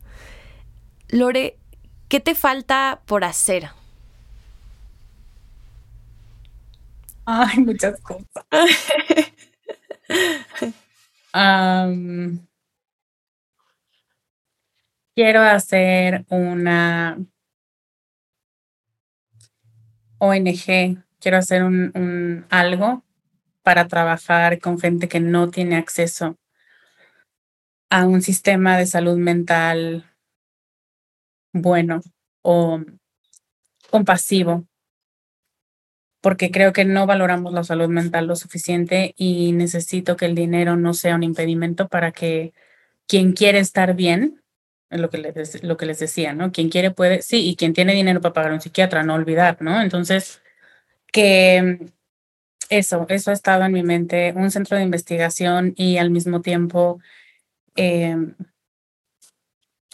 Lore, ¿qué te falta por hacer? Ay, muchas cosas. quiero hacer una ONG, quiero hacer un, algo para trabajar con gente que no tiene acceso a un sistema de salud mental bueno o compasivo porque creo que no valoramos la salud mental lo suficiente y necesito que el dinero no sea un impedimento para que quien quiere estar bien, es lo que les, lo que les decía, ¿no? Quien quiere puede, sí, y quien tiene dinero para pagar un psiquiatra, no olvidar, ¿no? Entonces, que eso, eso ha estado en mi mente, un centro de investigación y al mismo tiempo em,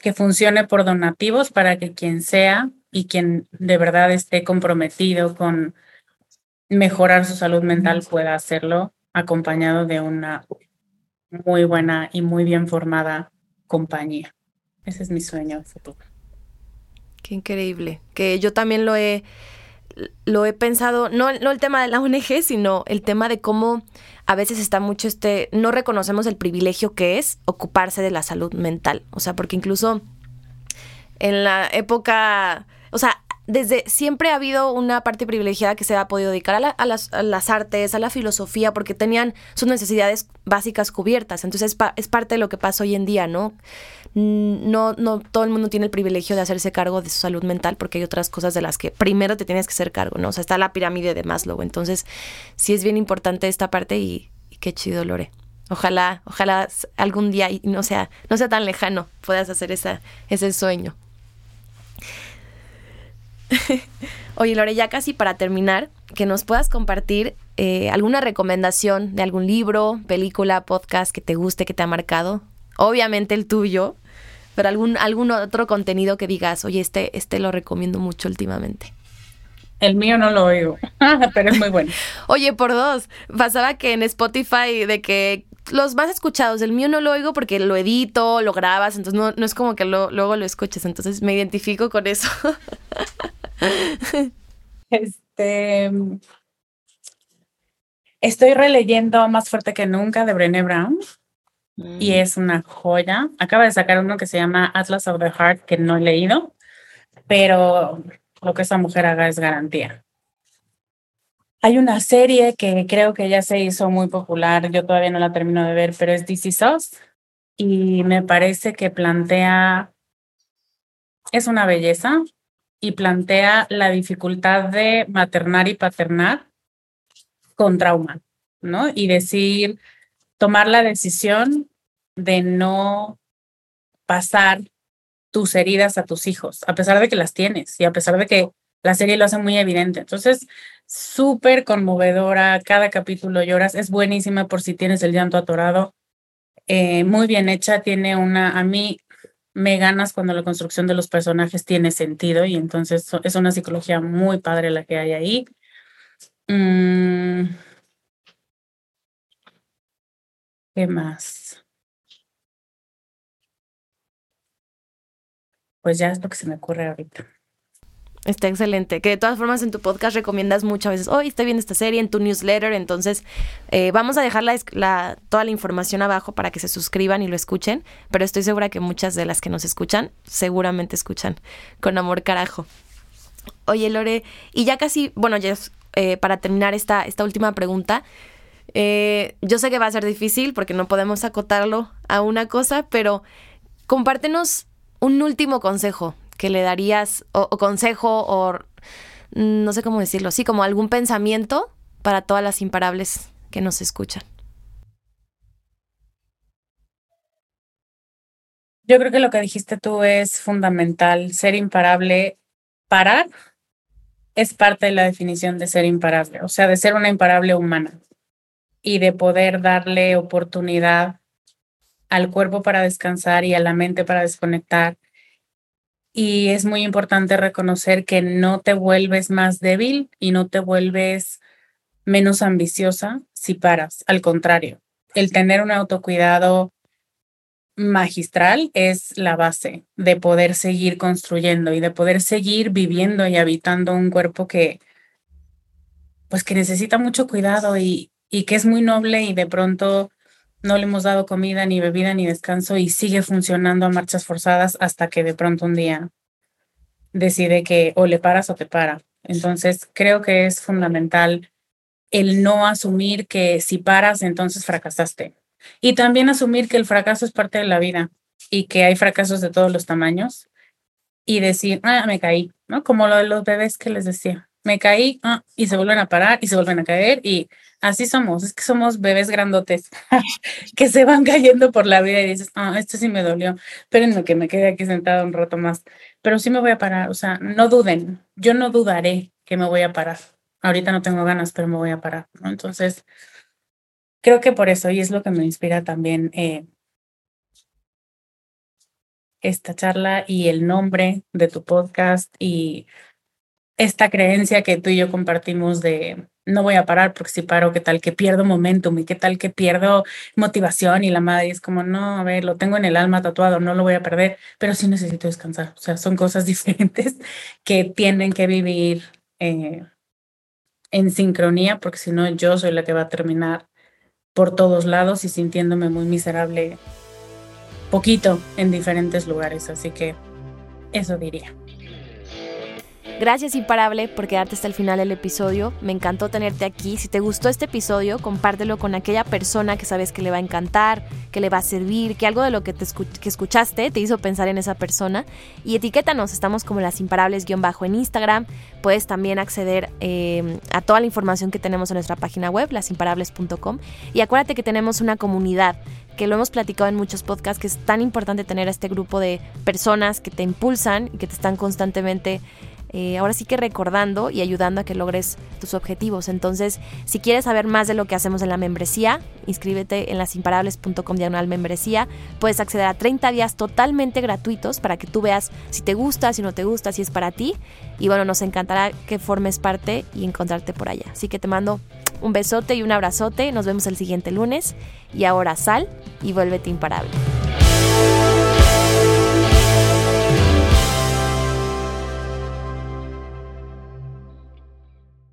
que funcione por donativos para que quien sea y quien de verdad esté comprometido con mejorar su salud mental pueda hacerlo acompañado de una muy buena y muy bien formada compañía. Ese es mi sueño futuro. Qué increíble. Que yo también lo he, lo he pensado, no, no el tema de la ONG, sino el tema de cómo a veces está mucho este, no reconocemos el privilegio que es ocuparse de la salud mental. O sea, porque incluso en la época, o sea, desde siempre ha habido una parte privilegiada que se ha podido dedicar a, las, artes, a la filosofía, porque tenían sus necesidades básicas cubiertas. Entonces es, parte de lo que pasa hoy en día, ¿no? Mm, ¿no? No todo el mundo tiene el privilegio de hacerse cargo de su salud mental porque hay otras cosas de las que primero te tienes que hacer cargo, ¿no? O sea, está la pirámide de Maslow. Entonces sí es bien importante esta parte y, qué chido, Lore. Ojalá, ojalá algún día y no sea, no sea tan lejano puedas hacer ese sueño. Oye, Lore, ya casi para terminar, que nos puedas compartir eh, alguna recomendación de algún libro, película, podcast que te guste, que te ha marcado. Obviamente el tuyo, pero algún, algún otro contenido que digas, oye, este, este lo recomiendo mucho últimamente. El mío no lo oigo, pero es muy bueno. Oye, por dos, pasaba que en Spotify de que los más escuchados, el mío no lo oigo porque lo edito, lo grabas, entonces no, no es como que luego lo escuches, entonces me identifico con eso. este, estoy releyendo Más fuerte que nunca de Brené Brown y mm. es una joya. Acaba de sacar uno que se llama Atlas of the Heart que no he leído, pero lo que esa mujer haga es garantía. Hay una serie que creo que ya se hizo muy popular, yo todavía no la termino de ver, pero es DC Sauce y me parece que plantea, es una belleza, y plantea la dificultad de maternar y paternar con trauma, ¿no? Y decir, tomar la decisión de no pasar tus heridas a tus hijos, a pesar de que las tienes y a pesar de que la serie lo hace muy evidente. Entonces, súper conmovedora, cada capítulo lloras, es buenísima por si tienes el llanto atorado, eh, muy bien hecha, tiene una, a mí me ganas cuando la construcción de los personajes tiene sentido y entonces es una psicología muy padre la que hay ahí. Mm. ¿Qué más? Pues ya es lo que se me ocurre ahorita. Está excelente. Que de todas formas en tu podcast recomiendas muchas veces, hoy estoy viendo esta serie en tu newsletter, entonces eh, vamos a dejar la, toda la información abajo para que se suscriban y lo escuchen, pero estoy segura que muchas de las que nos escuchan seguramente escuchan con amor carajo. Oye Lore, y ya casi, bueno, ya eh, para terminar esta, esta última pregunta, eh, yo sé que va a ser difícil porque no podemos acotarlo a una cosa, pero compártenos un último consejo que le darías, o, consejo, o no sé cómo decirlo, sí, como algún pensamiento para todas las imparables que nos escuchan? Yo creo que lo que dijiste tú es fundamental, ser imparable. Parar es parte de la definición de ser imparable, o sea, de ser una imparable humana. y de poder darle oportunidad al cuerpo para descansar y a la mente para desconectar. Y es muy importante reconocer que no te vuelves más débil y no te vuelves menos ambiciosa si paras. Al contrario, el tener un autocuidado magistral es la base de poder seguir construyendo y de poder seguir viviendo y habitando un cuerpo que pues que necesita mucho cuidado y, y que es muy noble y de pronto no le hemos dado comida, ni bebida, ni descanso y sigue funcionando a marchas forzadas hasta que de pronto un día decide que o le paras o te para. Entonces, creo que es fundamental el no asumir que si paras, entonces fracasaste. Y también asumir que el fracaso es parte de la vida y que hay fracasos de todos los tamaños y decir, ah, me caí, ¿no? Como lo de los bebés que les decía, me caí ah, y se vuelven a parar y se vuelven a caer y así somos, es que somos bebés grandotes que se van cayendo por la vida y dices, ah, esto sí me dolió, espérenme que me quede aquí sentado un rato más, pero sí me voy a parar, o sea, no duden, yo no dudaré que me voy a parar. Ahorita no tengo ganas, pero me voy a parar, ¿no? Entonces, creo que por eso, y es lo que me inspira también eh, esta charla y el nombre de tu podcast y esta creencia que tú y yo compartimos de no voy a parar porque si paro, qué tal que pierdo momentum y qué tal que pierdo motivación y la madre es como, no, a ver, lo tengo en el alma tatuado, no lo voy a perder, pero sí necesito descansar. O sea, son cosas diferentes que tienen que vivir eh, en sincronía porque si no yo soy la que va a terminar por todos lados y sintiéndome muy miserable poquito en diferentes lugares. Así que eso diría. Gracias Imparable por quedarte hasta el final del episodio. Me encantó tenerte aquí. Si te gustó este episodio, compártelo con aquella persona que sabes que le va a encantar, que le va a servir, que algo de lo que, te que escuchaste te hizo pensar en esa persona. Y etiquétanos, estamos como las imparables-bajo en Instagram. Puedes también acceder eh, a toda la información que tenemos en nuestra página web, lasimparables.com. Y acuérdate que tenemos una comunidad que lo hemos platicado en muchos podcasts, que es tan importante tener a este grupo de personas que te impulsan y que te están constantemente eh, ahora sí que recordando y ayudando a que logres tus objetivos. Entonces, si quieres saber más de lo que hacemos en la membresía, inscríbete en lasimparables.com diagonal membresía. Puedes acceder a 30 días totalmente gratuitos para que tú veas si te gusta, si no te gusta, si es para ti. Y bueno, nos encantará que formes parte y encontrarte por allá. Así que te mando un besote y un abrazote. Nos vemos el siguiente lunes. Y ahora sal y vuélvete imparable.